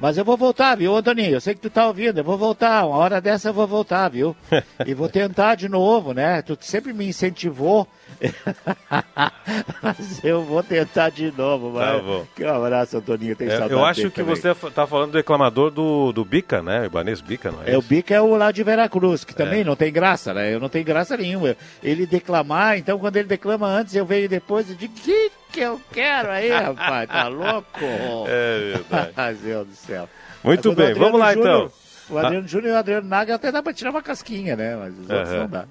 Mas eu vou voltar, viu, Antoninho? Eu sei que tu tá ouvindo, eu vou voltar. Uma hora dessa eu vou voltar, viu? e vou tentar de novo, né? Tu sempre me incentivou. mas eu vou tentar de novo, mas... Tá bom. Que um abraço, Antoninho. Tem é, eu acho que também. você tá falando do reclamador do, do Bica, né? O Ibanês Bica, não é? É, o Bica é o lá de Veracruz, que também é. não tem graça, né? Eu não tenho graça nenhuma. Ele declamar, então quando ele declama antes, eu venho depois e digo, que que eu quero aí, rapaz? Tá louco? É verdade. Meu Deus do céu. Muito bem, vamos lá Júnior, então. O Adriano ah. Júnior e o Adriano Naga até dá pra tirar uma casquinha, né? Mas os outros não dá.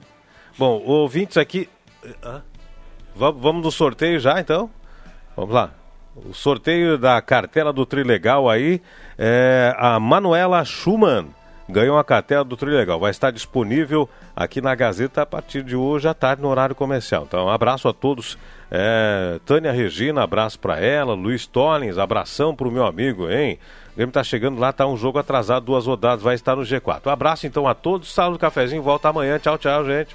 Bom, ouvintes aqui. Ah, vamos no sorteio já então? Vamos lá. O sorteio da cartela do Trilegal aí é a Manuela Schumann ganhou a cartela do Trilegal. Vai estar disponível aqui na Gazeta a partir de hoje à tarde no horário comercial. Então, um abraço a todos. É, Tânia Regina, abraço para ela. Luiz Tollins, abração para o meu amigo, hein? O Grêmio tá chegando lá, tá um jogo atrasado, duas rodadas, vai estar no G4. Um abraço então a todos. Sala do Cafezinho volta amanhã. Tchau, tchau, gente.